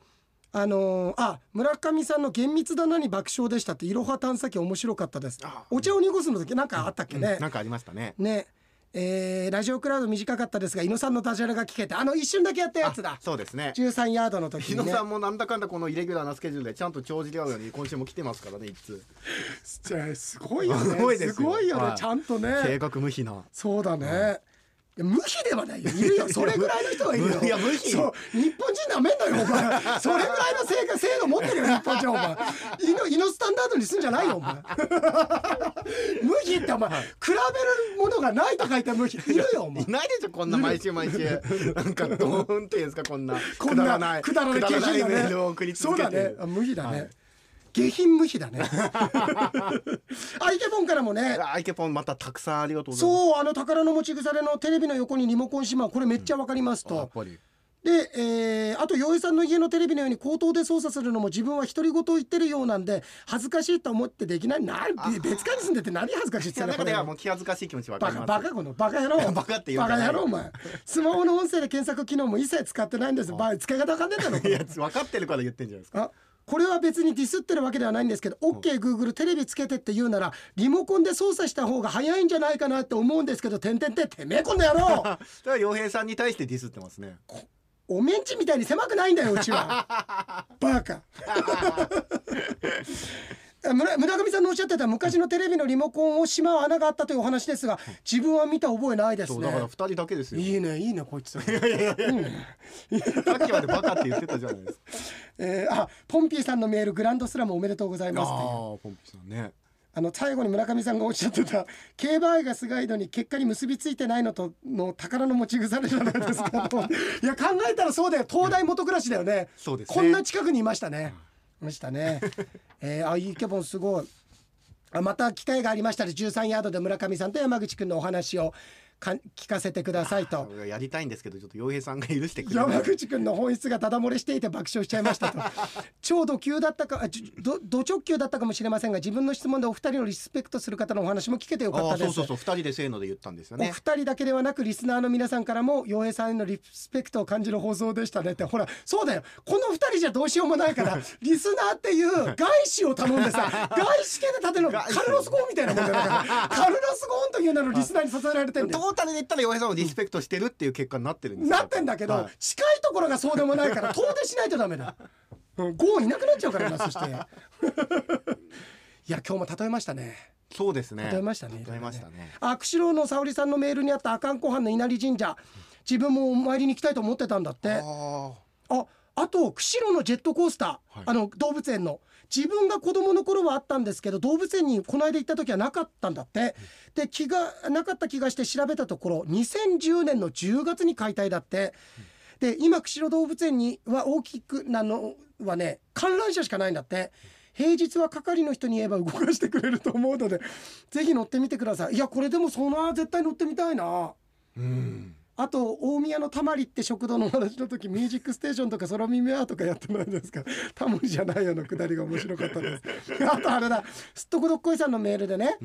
[SPEAKER 1] あのーあ村上さんの「厳密だな」に爆笑でしたって「いろは探査機面白かったです。
[SPEAKER 2] あ」
[SPEAKER 1] お茶を濁すの時なんかあったっけね、
[SPEAKER 2] なんかありましたね。
[SPEAKER 1] ねえーラジオクラウド短かったですが伊野さんのダジャレが聞けてあの一瞬だけやったやつだ。
[SPEAKER 2] そうですね。
[SPEAKER 1] 13ヤードの時
[SPEAKER 2] 日
[SPEAKER 1] にね。
[SPEAKER 2] 野さんもなんだかんだこのイレギュラーなスケジュールでちゃんと帳尻合うように今週も来てますからね一通
[SPEAKER 1] じゃあすごいよね。
[SPEAKER 2] すごいよ。
[SPEAKER 1] ね、
[SPEAKER 2] はい。
[SPEAKER 1] ちゃんと
[SPEAKER 2] 正
[SPEAKER 1] ね
[SPEAKER 2] 確無比な。
[SPEAKER 1] そうだね、無比ではないよ。いるよ。それぐらいの人はいるよ。
[SPEAKER 2] いや無比。
[SPEAKER 1] そう。日本人なめんなよお前。それぐらいの制度制度持ってるよ日本人お前。イノイノスタンダードにすんじゃないよお前。無比ってお前、比べるものがないと書いて無比。いるよお前。
[SPEAKER 2] いないでしょこんな毎週毎週。なんかどううんっていうんですかこんな。
[SPEAKER 1] こんなくだらない。
[SPEAKER 2] くだらないメールを送り続けて。
[SPEAKER 1] そうだね。あ無比だね、下品無比だね。アイケボンからもね。
[SPEAKER 2] アイケポンまたたくさんありがとうございます。
[SPEAKER 1] そうあの宝の持ち腐れのテレビの横にリモコンしまうこれめっちゃわかりますと、
[SPEAKER 2] やっぱり。
[SPEAKER 1] で、えーあと洋平さんの家のテレビのように口頭で操作するのも自分は独り言を言ってるようなんで恥ずかしいと思ってできない。な 別館に住んでて何恥ずかしいって言ったら
[SPEAKER 2] もう気恥ずかしい気持ちわか
[SPEAKER 1] バ
[SPEAKER 2] ります
[SPEAKER 1] カバカこのバカ野郎。
[SPEAKER 2] バカって言う
[SPEAKER 1] バカ野郎お前。スマホの音声で検索機能も一切使ってないんです。ば使い方わかんねえだろ
[SPEAKER 2] いや分かってるから言ってんじゃないですか。
[SPEAKER 1] あこれは別にディスってるわけではないんですけど OKGoogle テレビつけてって言うならリモコンで操作した方が早いんじゃないかなって思うんですけどてんてんてんてめえこんな野郎
[SPEAKER 2] だから洋平さんに対してディスってますね。
[SPEAKER 1] おメンチみたいに狭くないんだようちは。バカ。あ村村上さんのおっしゃってた昔のテレビのリモコンをしまう穴があったというお話ですが自分は見た覚えないです
[SPEAKER 2] そうだから
[SPEAKER 1] ね
[SPEAKER 2] 二人だけですよ。
[SPEAKER 1] いいねいいねこいつ、うん。
[SPEAKER 2] さっきまでバカって言ってたじゃないですか。
[SPEAKER 1] えーあポンピーさんのメールグランドスラムおめでとうござい
[SPEAKER 2] ああ
[SPEAKER 1] ますっていう。
[SPEAKER 2] ーポンピさんね。
[SPEAKER 1] あの最後に村上さんがおっしゃってた競馬愛がスガイドに結果に結びついてないのとの宝の持ち腐れじゃないですかと。いや考えたらそうだよ。東大元暮らしだよね。
[SPEAKER 2] そうですね。
[SPEAKER 1] こんな近くにいましたね、いましたね。えー、あイケボンすごい。あまた機会がありましたら13ヤードで村上さんと山口君のお話をか聞かせてくださいと。
[SPEAKER 2] やりたいんですけどちょっと洋平さんが許してくれない。
[SPEAKER 1] 山口くんの本質がダダ漏れしていて爆笑しちゃいましたと。超ド級だったかどド直球だったかもしれませんが自分の質問でお二人をリスペクトする方のお話も聞けてよかっ
[SPEAKER 2] あ
[SPEAKER 1] たです。
[SPEAKER 2] あそうそうそう二人でせーので言ったんですよ
[SPEAKER 1] お
[SPEAKER 2] ね
[SPEAKER 1] 二人だけではなくリスナーの皆さんからも洋平さんへのリスペクトを感じる放送でしたねって。ほらそうだよ。この二人じゃどうしようもないから リスナーっていう外資を頼んでさ外資系で立てるの。カルロス・ゴーンみたいなもんだからカルロス・ゴーンという名のリスナーに支えられてんだよ
[SPEAKER 2] トータルで言ったら洋平さんをリスペクトしてるっていう結果になってるんですよ。
[SPEAKER 1] なってんだけど、
[SPEAKER 2] はい。
[SPEAKER 1] 近いところがそうでもないから遠出しないとダメだ。うんゴーンいなくなっちゃうからなそしていや今日も例えましたね。
[SPEAKER 2] そうですね。
[SPEAKER 1] 例えましたね。
[SPEAKER 2] 例えましたね。
[SPEAKER 1] あ釧路の沙織さんのメールにあった阿寒湖畔の稲荷神社。自分もお参りに行きたいと思ってたんだって。
[SPEAKER 2] あ
[SPEAKER 1] ああと釧路のジェットコースター、
[SPEAKER 2] はい。
[SPEAKER 1] あの動物園の自分が子供の頃はあったんですけど動物園にこの間行った時はなかったんだって、で気がなかった気がして調べたところ2010年の10月に解体だって、で今釧路動物園には大きくなのはね観覧車しかないんだって。平日は係の人に言えば動かしてくれると思うのでぜひ乗ってみてください。いやこれでもそんな絶対乗ってみたいな。
[SPEAKER 2] ーうん
[SPEAKER 1] あと大宮のたまりって食堂のお話の時ミュージックステーションとか空耳アーとかやってないですか？タモリじゃないよのくだりが面白かったです。あとあれだすっとこどっこいさんのメールでね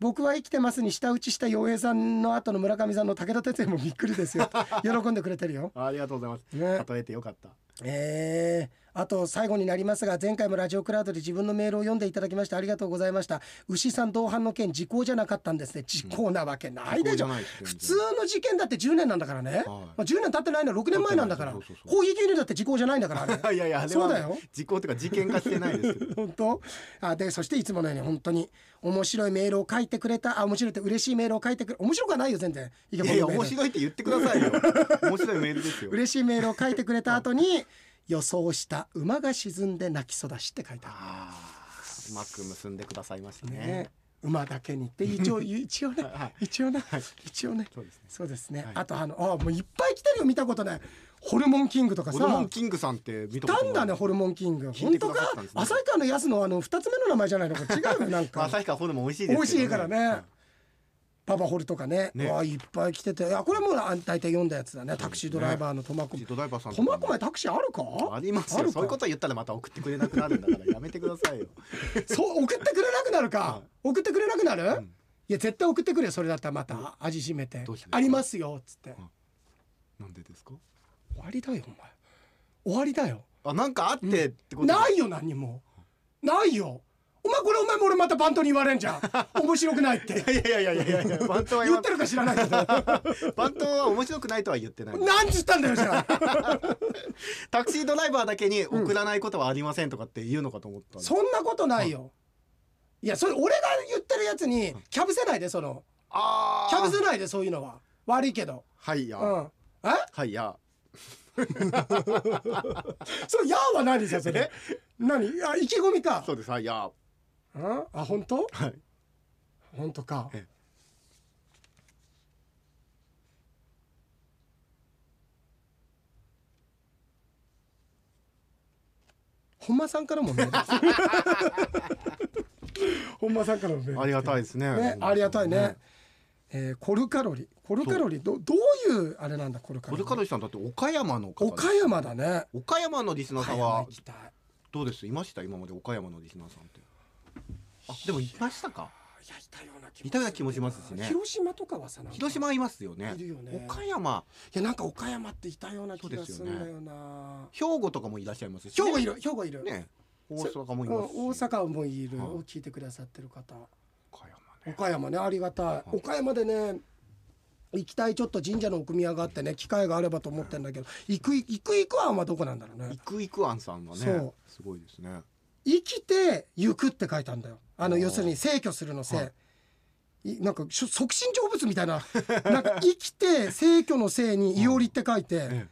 [SPEAKER 1] 僕は生きてますに舌打ちした洋平さんの後の村上さんの武田鉄矢もびっくりですよ。喜んでくれてるよ。
[SPEAKER 2] ありがとうございます、
[SPEAKER 1] ね。
[SPEAKER 2] 例えてよかった。
[SPEAKER 1] えー、あと最後になりますが前回もラジオクラウドで自分のメールを読んでいただきましてありがとうございました。牛さん同伴の件時効じゃなかったんですね。時効なわけないでしょ、
[SPEAKER 2] 時効じゃないです全然
[SPEAKER 1] 普通の事件だって10年なんだからね、まあ、10年経ってないのは6年前なんだから。
[SPEAKER 2] 経ってない。そうそうそう
[SPEAKER 1] 攻撃入だって時効じゃないんだからあれ。
[SPEAKER 2] いやいや
[SPEAKER 1] そうだよ。
[SPEAKER 2] 時効っていうか事件化してないです
[SPEAKER 1] 本当？あでそしていつものように本当に面白いメールを書いてくれた。あ面白いって嬉しいメールを書いてくれ面白くはないよ全然。い
[SPEAKER 2] いやいや面白いって言ってくださいよ。面白いメールですよ。
[SPEAKER 1] 嬉しいメールを書いてくれた後に予想した馬が沈んで泣きそだしって書いてある。
[SPEAKER 2] うまく結んでくださいましたね。
[SPEAKER 1] ね、馬だけにって 一応一応ね、
[SPEAKER 2] はい。
[SPEAKER 1] 一応ね、
[SPEAKER 2] はい。
[SPEAKER 1] 一応ね。
[SPEAKER 2] そうですね。
[SPEAKER 1] ね、
[SPEAKER 2] はい。
[SPEAKER 1] あとあのあもういっぱい来てるよ見たことない。ホルモンキングとかさ
[SPEAKER 2] ホルモンキングさんって見た
[SPEAKER 1] んだねホルモンキング。
[SPEAKER 2] 聞いてく
[SPEAKER 1] 本当か？旭川のやつのあの二つ目の名前じゃないのか。違うよなん
[SPEAKER 2] まあ
[SPEAKER 1] か。
[SPEAKER 2] 旭川ホルモン美味しいです
[SPEAKER 1] 美味しいからね。
[SPEAKER 2] はい
[SPEAKER 1] パパホルとかね。
[SPEAKER 2] ね。
[SPEAKER 1] わあいっぱい来てて。いやこれもうあ大体読んだやつだね。タクシードライバーの苫小牧。苫小牧タクシーあるか？
[SPEAKER 2] ありますよ。そういうこと言ったらまた送ってくれなくなるんだからやめてくださいよ。
[SPEAKER 1] そう送ってくれなくなるか、
[SPEAKER 2] はい
[SPEAKER 1] 送ってくれなくなる、
[SPEAKER 2] ん。
[SPEAKER 1] いや絶対送ってくれよそれだったらまた。味しめて。ありますよっつって、
[SPEAKER 2] なんでですか？
[SPEAKER 1] 終わりだよお前。終わりだよ。
[SPEAKER 2] あなんかあってってこと
[SPEAKER 1] ないよ何にも。ないよお前これお前も俺またバントに言われんじゃん。面白くないって。
[SPEAKER 2] いやいやいやいやいやバントは今
[SPEAKER 1] 言ってるか知らないけど。
[SPEAKER 2] バントは面白くないとは言ってない。
[SPEAKER 1] 何つったんだよじゃあ。
[SPEAKER 2] タクシードライバーだけに送らないことはありませんとかって言うのかと思ったんで
[SPEAKER 1] そんなことないよ。いやそれ俺が言ってるやつにキャブせないでその。
[SPEAKER 2] あ
[SPEAKER 1] キャブ
[SPEAKER 2] ー
[SPEAKER 1] せないでそういうのは。悪いけど。
[SPEAKER 2] はいや、
[SPEAKER 1] うん。え？
[SPEAKER 2] はいや。
[SPEAKER 1] それ「や」は何ですよそれ。何？あ意気込みか。
[SPEAKER 2] そうです。はいや
[SPEAKER 1] うん？あ本当？
[SPEAKER 2] はい。
[SPEAKER 1] 本当か。
[SPEAKER 2] え
[SPEAKER 1] 本間さんからもメールです。本間さんからもメール
[SPEAKER 2] ありがたいですね。
[SPEAKER 1] ねありがたいね、えーコルカロリ。ーコルカロリーどどういうあれなんだコルカロリ？ー
[SPEAKER 2] コルカロリーさんだって岡山の方
[SPEAKER 1] 岡山だね。
[SPEAKER 2] 岡山のリスナーさんはどうです？いました？今まで岡山のリスナーさんってあでもいましたか。
[SPEAKER 1] いやいたような気
[SPEAKER 2] いたような気もしますしね。
[SPEAKER 1] 広島とかはさなんか
[SPEAKER 2] 広島いますよね。
[SPEAKER 1] いるよね。
[SPEAKER 2] 岡山。
[SPEAKER 1] いやなんか岡山っていたような気がするんだよな。
[SPEAKER 2] 兵庫とかもいらっしゃいますし、ね、
[SPEAKER 1] 兵庫いる兵庫いる、
[SPEAKER 2] ね。大阪もい
[SPEAKER 1] うん
[SPEAKER 2] ますし。
[SPEAKER 1] 大阪もいる、
[SPEAKER 2] はい。
[SPEAKER 1] 聞いてくださってる方。
[SPEAKER 2] 岡山ね。
[SPEAKER 1] 岡山ねありがたい、岡山でね行きたいちょっと神社の奥宮があってね機会があればと思ってんだけど行く行く行くははどこなんだろうね。
[SPEAKER 2] いくいくあんさんはね
[SPEAKER 1] そう。
[SPEAKER 2] すごいですね。
[SPEAKER 1] 生きて行くって書いたんだよあの要するに逝去するのせい、
[SPEAKER 2] はい。
[SPEAKER 1] なんか促進成仏みたいな。なんか生きて逝去のせいにい。おりって書いて。
[SPEAKER 2] え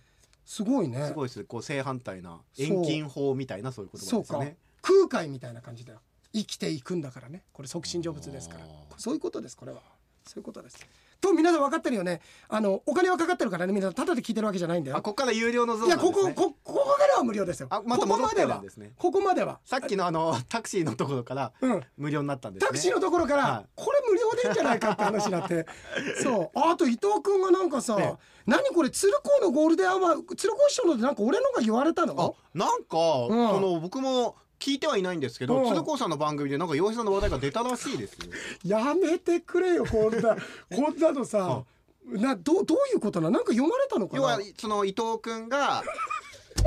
[SPEAKER 1] すごいね。
[SPEAKER 2] えすごいですこう正反対な遠近法みたいなそういう言葉
[SPEAKER 1] そうか。
[SPEAKER 2] ですよね
[SPEAKER 1] 空海みたいな感じだよ。生きていくんだからね。これ即身成仏ですから。そういうことですこれは。そういうことですと皆さん分かってるよね。あのお金はかかってるからね。みんなただで聞いてるわけじゃないんだよ。
[SPEAKER 2] あここから有料のゾーン
[SPEAKER 1] いや
[SPEAKER 2] なんですね。
[SPEAKER 1] こここここからは無料ですよ。
[SPEAKER 2] あまた戻ってるんですね。
[SPEAKER 1] ここまでは。
[SPEAKER 2] さっきのあのタクシーのところから
[SPEAKER 1] うん。
[SPEAKER 2] 無料になったんですね。
[SPEAKER 1] タクシーのところから、
[SPEAKER 2] はい。
[SPEAKER 1] これ無料でいいんじゃないかって話になって。そう。ああと伊藤君がなんかさ、
[SPEAKER 2] ね
[SPEAKER 1] 何これ鶴光のゴールデンアワー鶴光師匠のでなんか俺のが言われた
[SPEAKER 2] あ
[SPEAKER 1] の
[SPEAKER 2] なんか、
[SPEAKER 1] うん。
[SPEAKER 2] その僕も聞いてはいないんですけど、
[SPEAKER 1] うん。
[SPEAKER 2] 鶴光さんの番組でなんか洋平さんの話題が出たらしいですよ。
[SPEAKER 1] やめてくれよこんな こんなのさ。などどういうことななんか読まれたのかな？
[SPEAKER 2] 要はその伊藤君が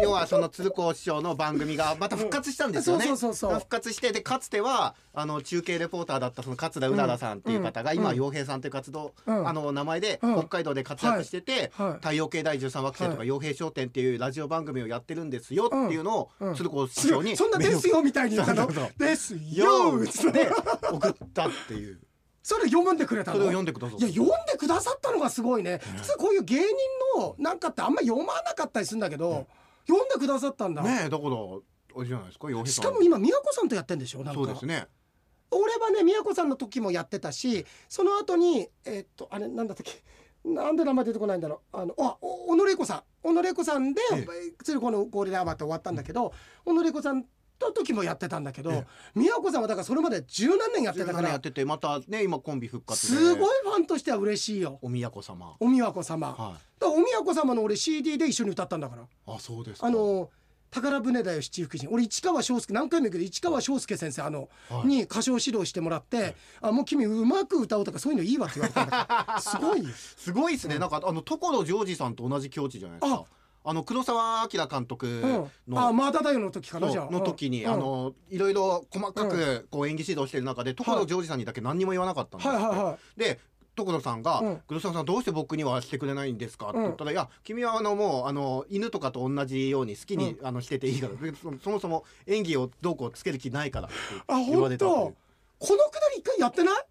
[SPEAKER 2] 要はその鶴光師匠の番組がまた復活したんですよね。
[SPEAKER 1] そうそうそう
[SPEAKER 2] 復活してでかつてはあの中継レポーターだったその勝田うららさんっていう方が、今
[SPEAKER 1] うん。
[SPEAKER 2] 洋平さんという活動、
[SPEAKER 1] うん。
[SPEAKER 2] あの名前で
[SPEAKER 1] うん。
[SPEAKER 2] 北海道で活躍してて、太陽系第13惑星とか
[SPEAKER 1] はい。
[SPEAKER 2] 洋平商店っていうラジオ番組をやってるんですよっていうのを、鶴光師匠に
[SPEAKER 1] そんなですよみたいに言ったのです
[SPEAKER 2] よ。で送ったっていう。
[SPEAKER 1] それ読んでくれたの？
[SPEAKER 2] それを読んでください
[SPEAKER 1] いや読んでくださったのがすごいね。普通こういう芸人のなんかってあんま読まなかったりするんだけど読んでくださったんだ、
[SPEAKER 2] ねえだからあれじゃないですか？洋平さん。
[SPEAKER 1] しかも今宮子さんとやってんでしょ？なんか。
[SPEAKER 2] そうですね。
[SPEAKER 1] 俺はね宮子さんの時もやってたしその後にえーっとあれなんだったっけ？なんで名前出てこないんだろう？あのあお小野玲子さん。小野玲子さんで
[SPEAKER 2] え
[SPEAKER 1] 鶴光のゴールデンアワーって終わったんだけど小野玲子さんの時もやってたんだけど、
[SPEAKER 2] え
[SPEAKER 1] 宮子さんはだからそれまで十何年やってたか
[SPEAKER 2] 17年や
[SPEAKER 1] ら
[SPEAKER 2] っててまたね今コンビ復活で。す
[SPEAKER 1] ごいファンとしては嬉しいよ。
[SPEAKER 2] お宮子様。
[SPEAKER 1] お宮子様、
[SPEAKER 2] はい。
[SPEAKER 1] だお宮子様の俺 CD で一緒に歌ったんだから。
[SPEAKER 2] あそうですか。
[SPEAKER 1] あの宝船だよ七福神。俺市川昭介何回も言うけど市川昭介先生あの、
[SPEAKER 2] はい。
[SPEAKER 1] に歌唱指導してもらって「あもう君うまく歌おうとかそういうのいいわ」って言われたんだから。すごいよ。
[SPEAKER 2] すごいですね、なんかあの所ジョージさんと同じ境地じゃないですかあの黒澤明監督
[SPEAKER 1] うん、
[SPEAKER 2] の、
[SPEAKER 1] あまだだよの時かなじゃあ。
[SPEAKER 2] の時に、
[SPEAKER 1] うん。
[SPEAKER 2] あのいろいろ細かくこう演技指導してる中で所ジョージさんにだけ何にも言わなかったんです
[SPEAKER 1] はい。はい。は
[SPEAKER 2] で所さんが
[SPEAKER 1] うん「
[SPEAKER 2] 黒沢さんどうして僕にはしてくれないんですか?」って言ったら「いや君はあのもうあの犬とかと同じように好きに、あのしてていいからでそそもそも演技をどうこうつける気ないから」って
[SPEAKER 1] あ
[SPEAKER 2] 言われた
[SPEAKER 1] このくだり一回やってない？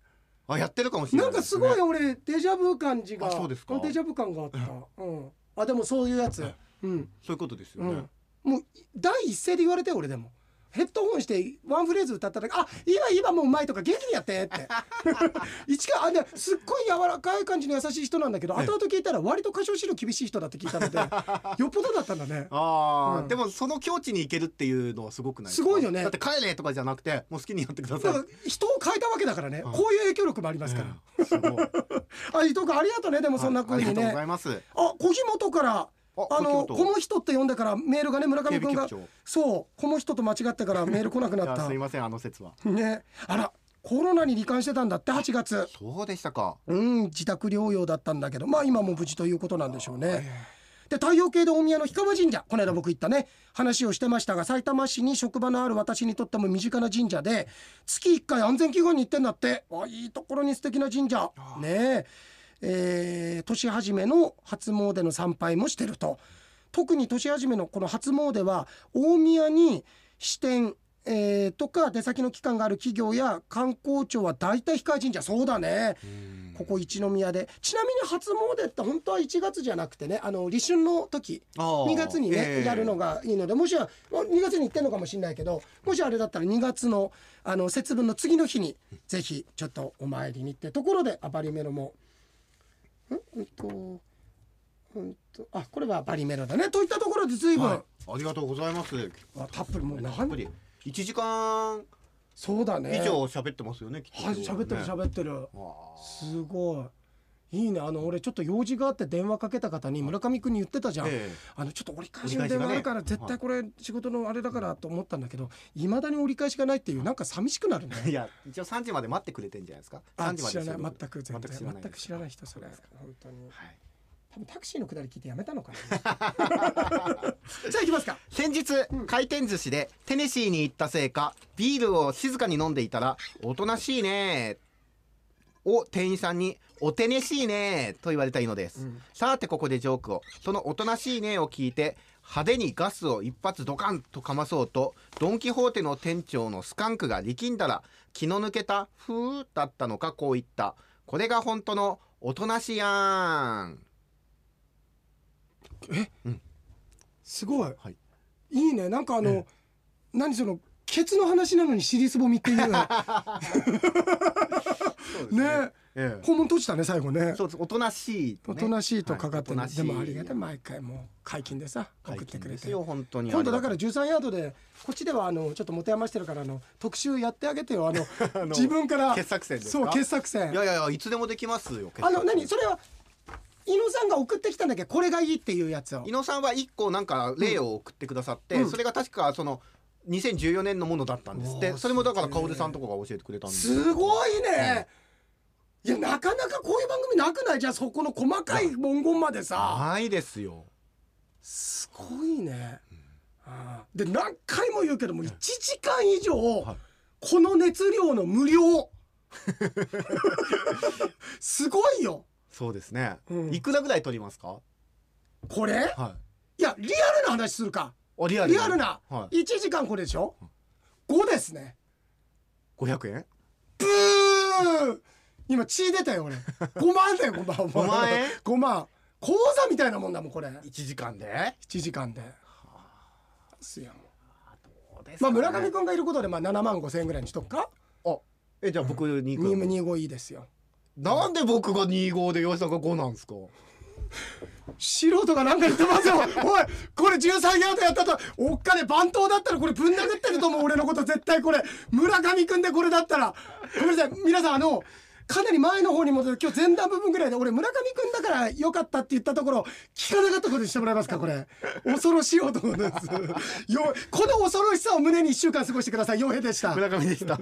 [SPEAKER 2] あやってるかもしれな
[SPEAKER 1] ないんかすごい俺デジャブ感じが
[SPEAKER 2] あそうですか。
[SPEAKER 1] デジャブ感があった、うん、あでもそういうやつ。うん。
[SPEAKER 2] そういうことですよね、
[SPEAKER 1] うん、もう第一声で言われて俺でもヘッドホンしてワンフレーズ歌っただけ「あいいわいいわもううまい」とか元気にやってって。一かあですっごい柔らかい感じの優しい人なんだけど後々聞いたら割と歌唱指導厳しい人だって聞いたので よっぽどだったんだね。
[SPEAKER 2] ああ、
[SPEAKER 1] うん。
[SPEAKER 2] でもその境地に行けるっていうのはすごくないです
[SPEAKER 1] ごいよね。
[SPEAKER 2] だって帰れとかじゃなくてもう好きにやってください。
[SPEAKER 1] だから人を変えたわけだからね、
[SPEAKER 2] うん。
[SPEAKER 1] こういう影響力もありますから、
[SPEAKER 2] うんすごい。
[SPEAKER 1] あ伊藤君ありがとうね。でもそんな
[SPEAKER 2] あ
[SPEAKER 1] 風に
[SPEAKER 2] りがとうござ
[SPEAKER 1] ね
[SPEAKER 2] います。
[SPEAKER 1] あ小木本から
[SPEAKER 2] あ
[SPEAKER 1] あのこの人。って呼んでからメールがね村上君がそう。この人と間違ってから メール来なくなった。
[SPEAKER 2] すいませんあの説は。
[SPEAKER 1] ね。あらコロナに罹患してたんだって8月。
[SPEAKER 2] そうでしたか。
[SPEAKER 1] うん自宅療養だったんだけど。まあ今も無事ということなんでしょうね。で太陽系で大宮の氷川神社この間僕行ったね。話をしてましたが埼玉市に職場のある私にとっても身近な神社で月1回安全祈願に行ってんだって。あいいところに素敵な神社。ねええー年始めの初詣の参拝もしてると。特に年始めのこの初詣は大宮に支店えーとか出先の機関がある企業や観光庁は大体氷川神社そうだね。ここ一宮で。ちなみに初詣って本当は1月じゃなくてねあの立春の時2
[SPEAKER 2] 2
[SPEAKER 1] 月にね、やるのがいいのでもしは2月に行ってんのかもしれないけどもしあれだったら2月のあの節分の次の日にぜひちょっとお参りに行ってところであバリメロもんうんとうんとあこれはバリメロだね。といったところで随分、
[SPEAKER 2] はい、ありがとうございます。
[SPEAKER 1] あたっぷりもう何
[SPEAKER 2] やっぱり。1時間
[SPEAKER 1] そうだね。
[SPEAKER 2] 以上喋ってますよねきっと。
[SPEAKER 1] はい喋ってる
[SPEAKER 2] ね。
[SPEAKER 1] 喋ってる。
[SPEAKER 2] わ
[SPEAKER 1] すごいいいね。あの俺ちょっと用事があって電話かけた方に村上君に言ってたじゃん、
[SPEAKER 2] あえ。
[SPEAKER 1] あのちょっと折り返しの電話あるから絶対これ仕事のあれだからと思ったんだけどいまだに折り返しがないっていうなんか寂しくなるね
[SPEAKER 2] えいや一応3時まで待ってくれてんじゃないですか。
[SPEAKER 1] あ
[SPEAKER 2] 3時まで
[SPEAKER 1] 知らない。全く全然。
[SPEAKER 2] 全く知らない
[SPEAKER 1] 全く知らない人それ。本当に。
[SPEAKER 2] はい。
[SPEAKER 1] 多分タクシーのくだり聞いてやめたのかな。じゃあ行きますか。
[SPEAKER 2] 先日回転寿司でテネシーに行ったせいかビールを静かに飲んでいたら「おとなしいね」を店員さんに「おてねしいね」と言われたいのです、
[SPEAKER 1] うん。
[SPEAKER 2] さてここでジョークを。その「おとなしいね」を聞いて派手にガスを一発ドカンとかまそうとドン・キホーテの店長のスカンクが力んだら気の抜けた「ふー」だったのかこう言った。これが本当のおとなしやん。
[SPEAKER 1] すごい、
[SPEAKER 2] はい。
[SPEAKER 1] いいね。なんかあの、
[SPEAKER 2] え
[SPEAKER 1] 何そのケツの話なのに尻すぼみっていうね
[SPEAKER 2] ええ。
[SPEAKER 1] 肛門閉じたね最後ね。
[SPEAKER 2] そうです。おとなしいと
[SPEAKER 1] お
[SPEAKER 2] ね、
[SPEAKER 1] となしいとかかってる、
[SPEAKER 2] はい
[SPEAKER 1] でもありがたい。毎回もう解禁でさ送ってくれて。
[SPEAKER 2] 本当に。
[SPEAKER 1] 今度だから
[SPEAKER 2] あり
[SPEAKER 1] 13ヤードでこっちではあのちょっと持て余してるからあの特集やってあげてよ。あの 自分から。
[SPEAKER 2] 傑作選ですか？
[SPEAKER 1] そう傑作選。
[SPEAKER 2] がたいいやいやいやいつでもできますよ
[SPEAKER 1] あの何？それは伊野さんが送ってきたんだけ？どこれがいいっていうやつを。
[SPEAKER 2] 伊野さんは一個なんか例を送ってくださって、
[SPEAKER 1] うん。
[SPEAKER 2] それが確かその2014年のものだったんですって。それもだから
[SPEAKER 1] すげえ
[SPEAKER 2] 薫さんとかが教えてくれたんです
[SPEAKER 1] すごいね、いやなかなかこういう番組なくない？じゃあそこの細かい文言までさ。
[SPEAKER 2] ないですよ。
[SPEAKER 1] すごいね、で何回も言うけども1時間以上
[SPEAKER 2] はい。
[SPEAKER 1] この熱量の無料。すごいよ。
[SPEAKER 2] そうですね、
[SPEAKER 1] うん。
[SPEAKER 2] いくらぐらい取りますか？
[SPEAKER 1] これ？
[SPEAKER 2] はい。
[SPEAKER 1] やリアルな話するか。
[SPEAKER 2] いリアル
[SPEAKER 1] な。
[SPEAKER 2] はい。
[SPEAKER 1] 1時間これでしょ？5ですね。
[SPEAKER 2] 500円？
[SPEAKER 1] ブー今血出たよ俺。5万だよ5万
[SPEAKER 2] 5万円？
[SPEAKER 1] 5万。口座みたいなもんだもんこれ。
[SPEAKER 2] 1時間で
[SPEAKER 1] ？1時間で。すよまあ村上君がいることでまあ7万5千円ぐらいにしとくか？
[SPEAKER 2] あえじゃあ僕に行く
[SPEAKER 1] 25いいですよ。
[SPEAKER 2] なんで僕が25で吉田が5なんですか？
[SPEAKER 1] 素人が何か言ってますよ。おいこれ13ヤードやったとおっかね番頭だったらこれぶん殴ってると思う俺のこと絶対これ。村上君でこれだったら。ごめんなさい。皆さんあのかなり前の方に戻って今日前段部分ぐらいで俺村上君だから良かったって言ったところ聞かなかったことにしてもらえますかこれ。恐ろしい男です。よこの恐ろしさを胸に1週間過ごしてください。傭兵でした。
[SPEAKER 2] 村上でした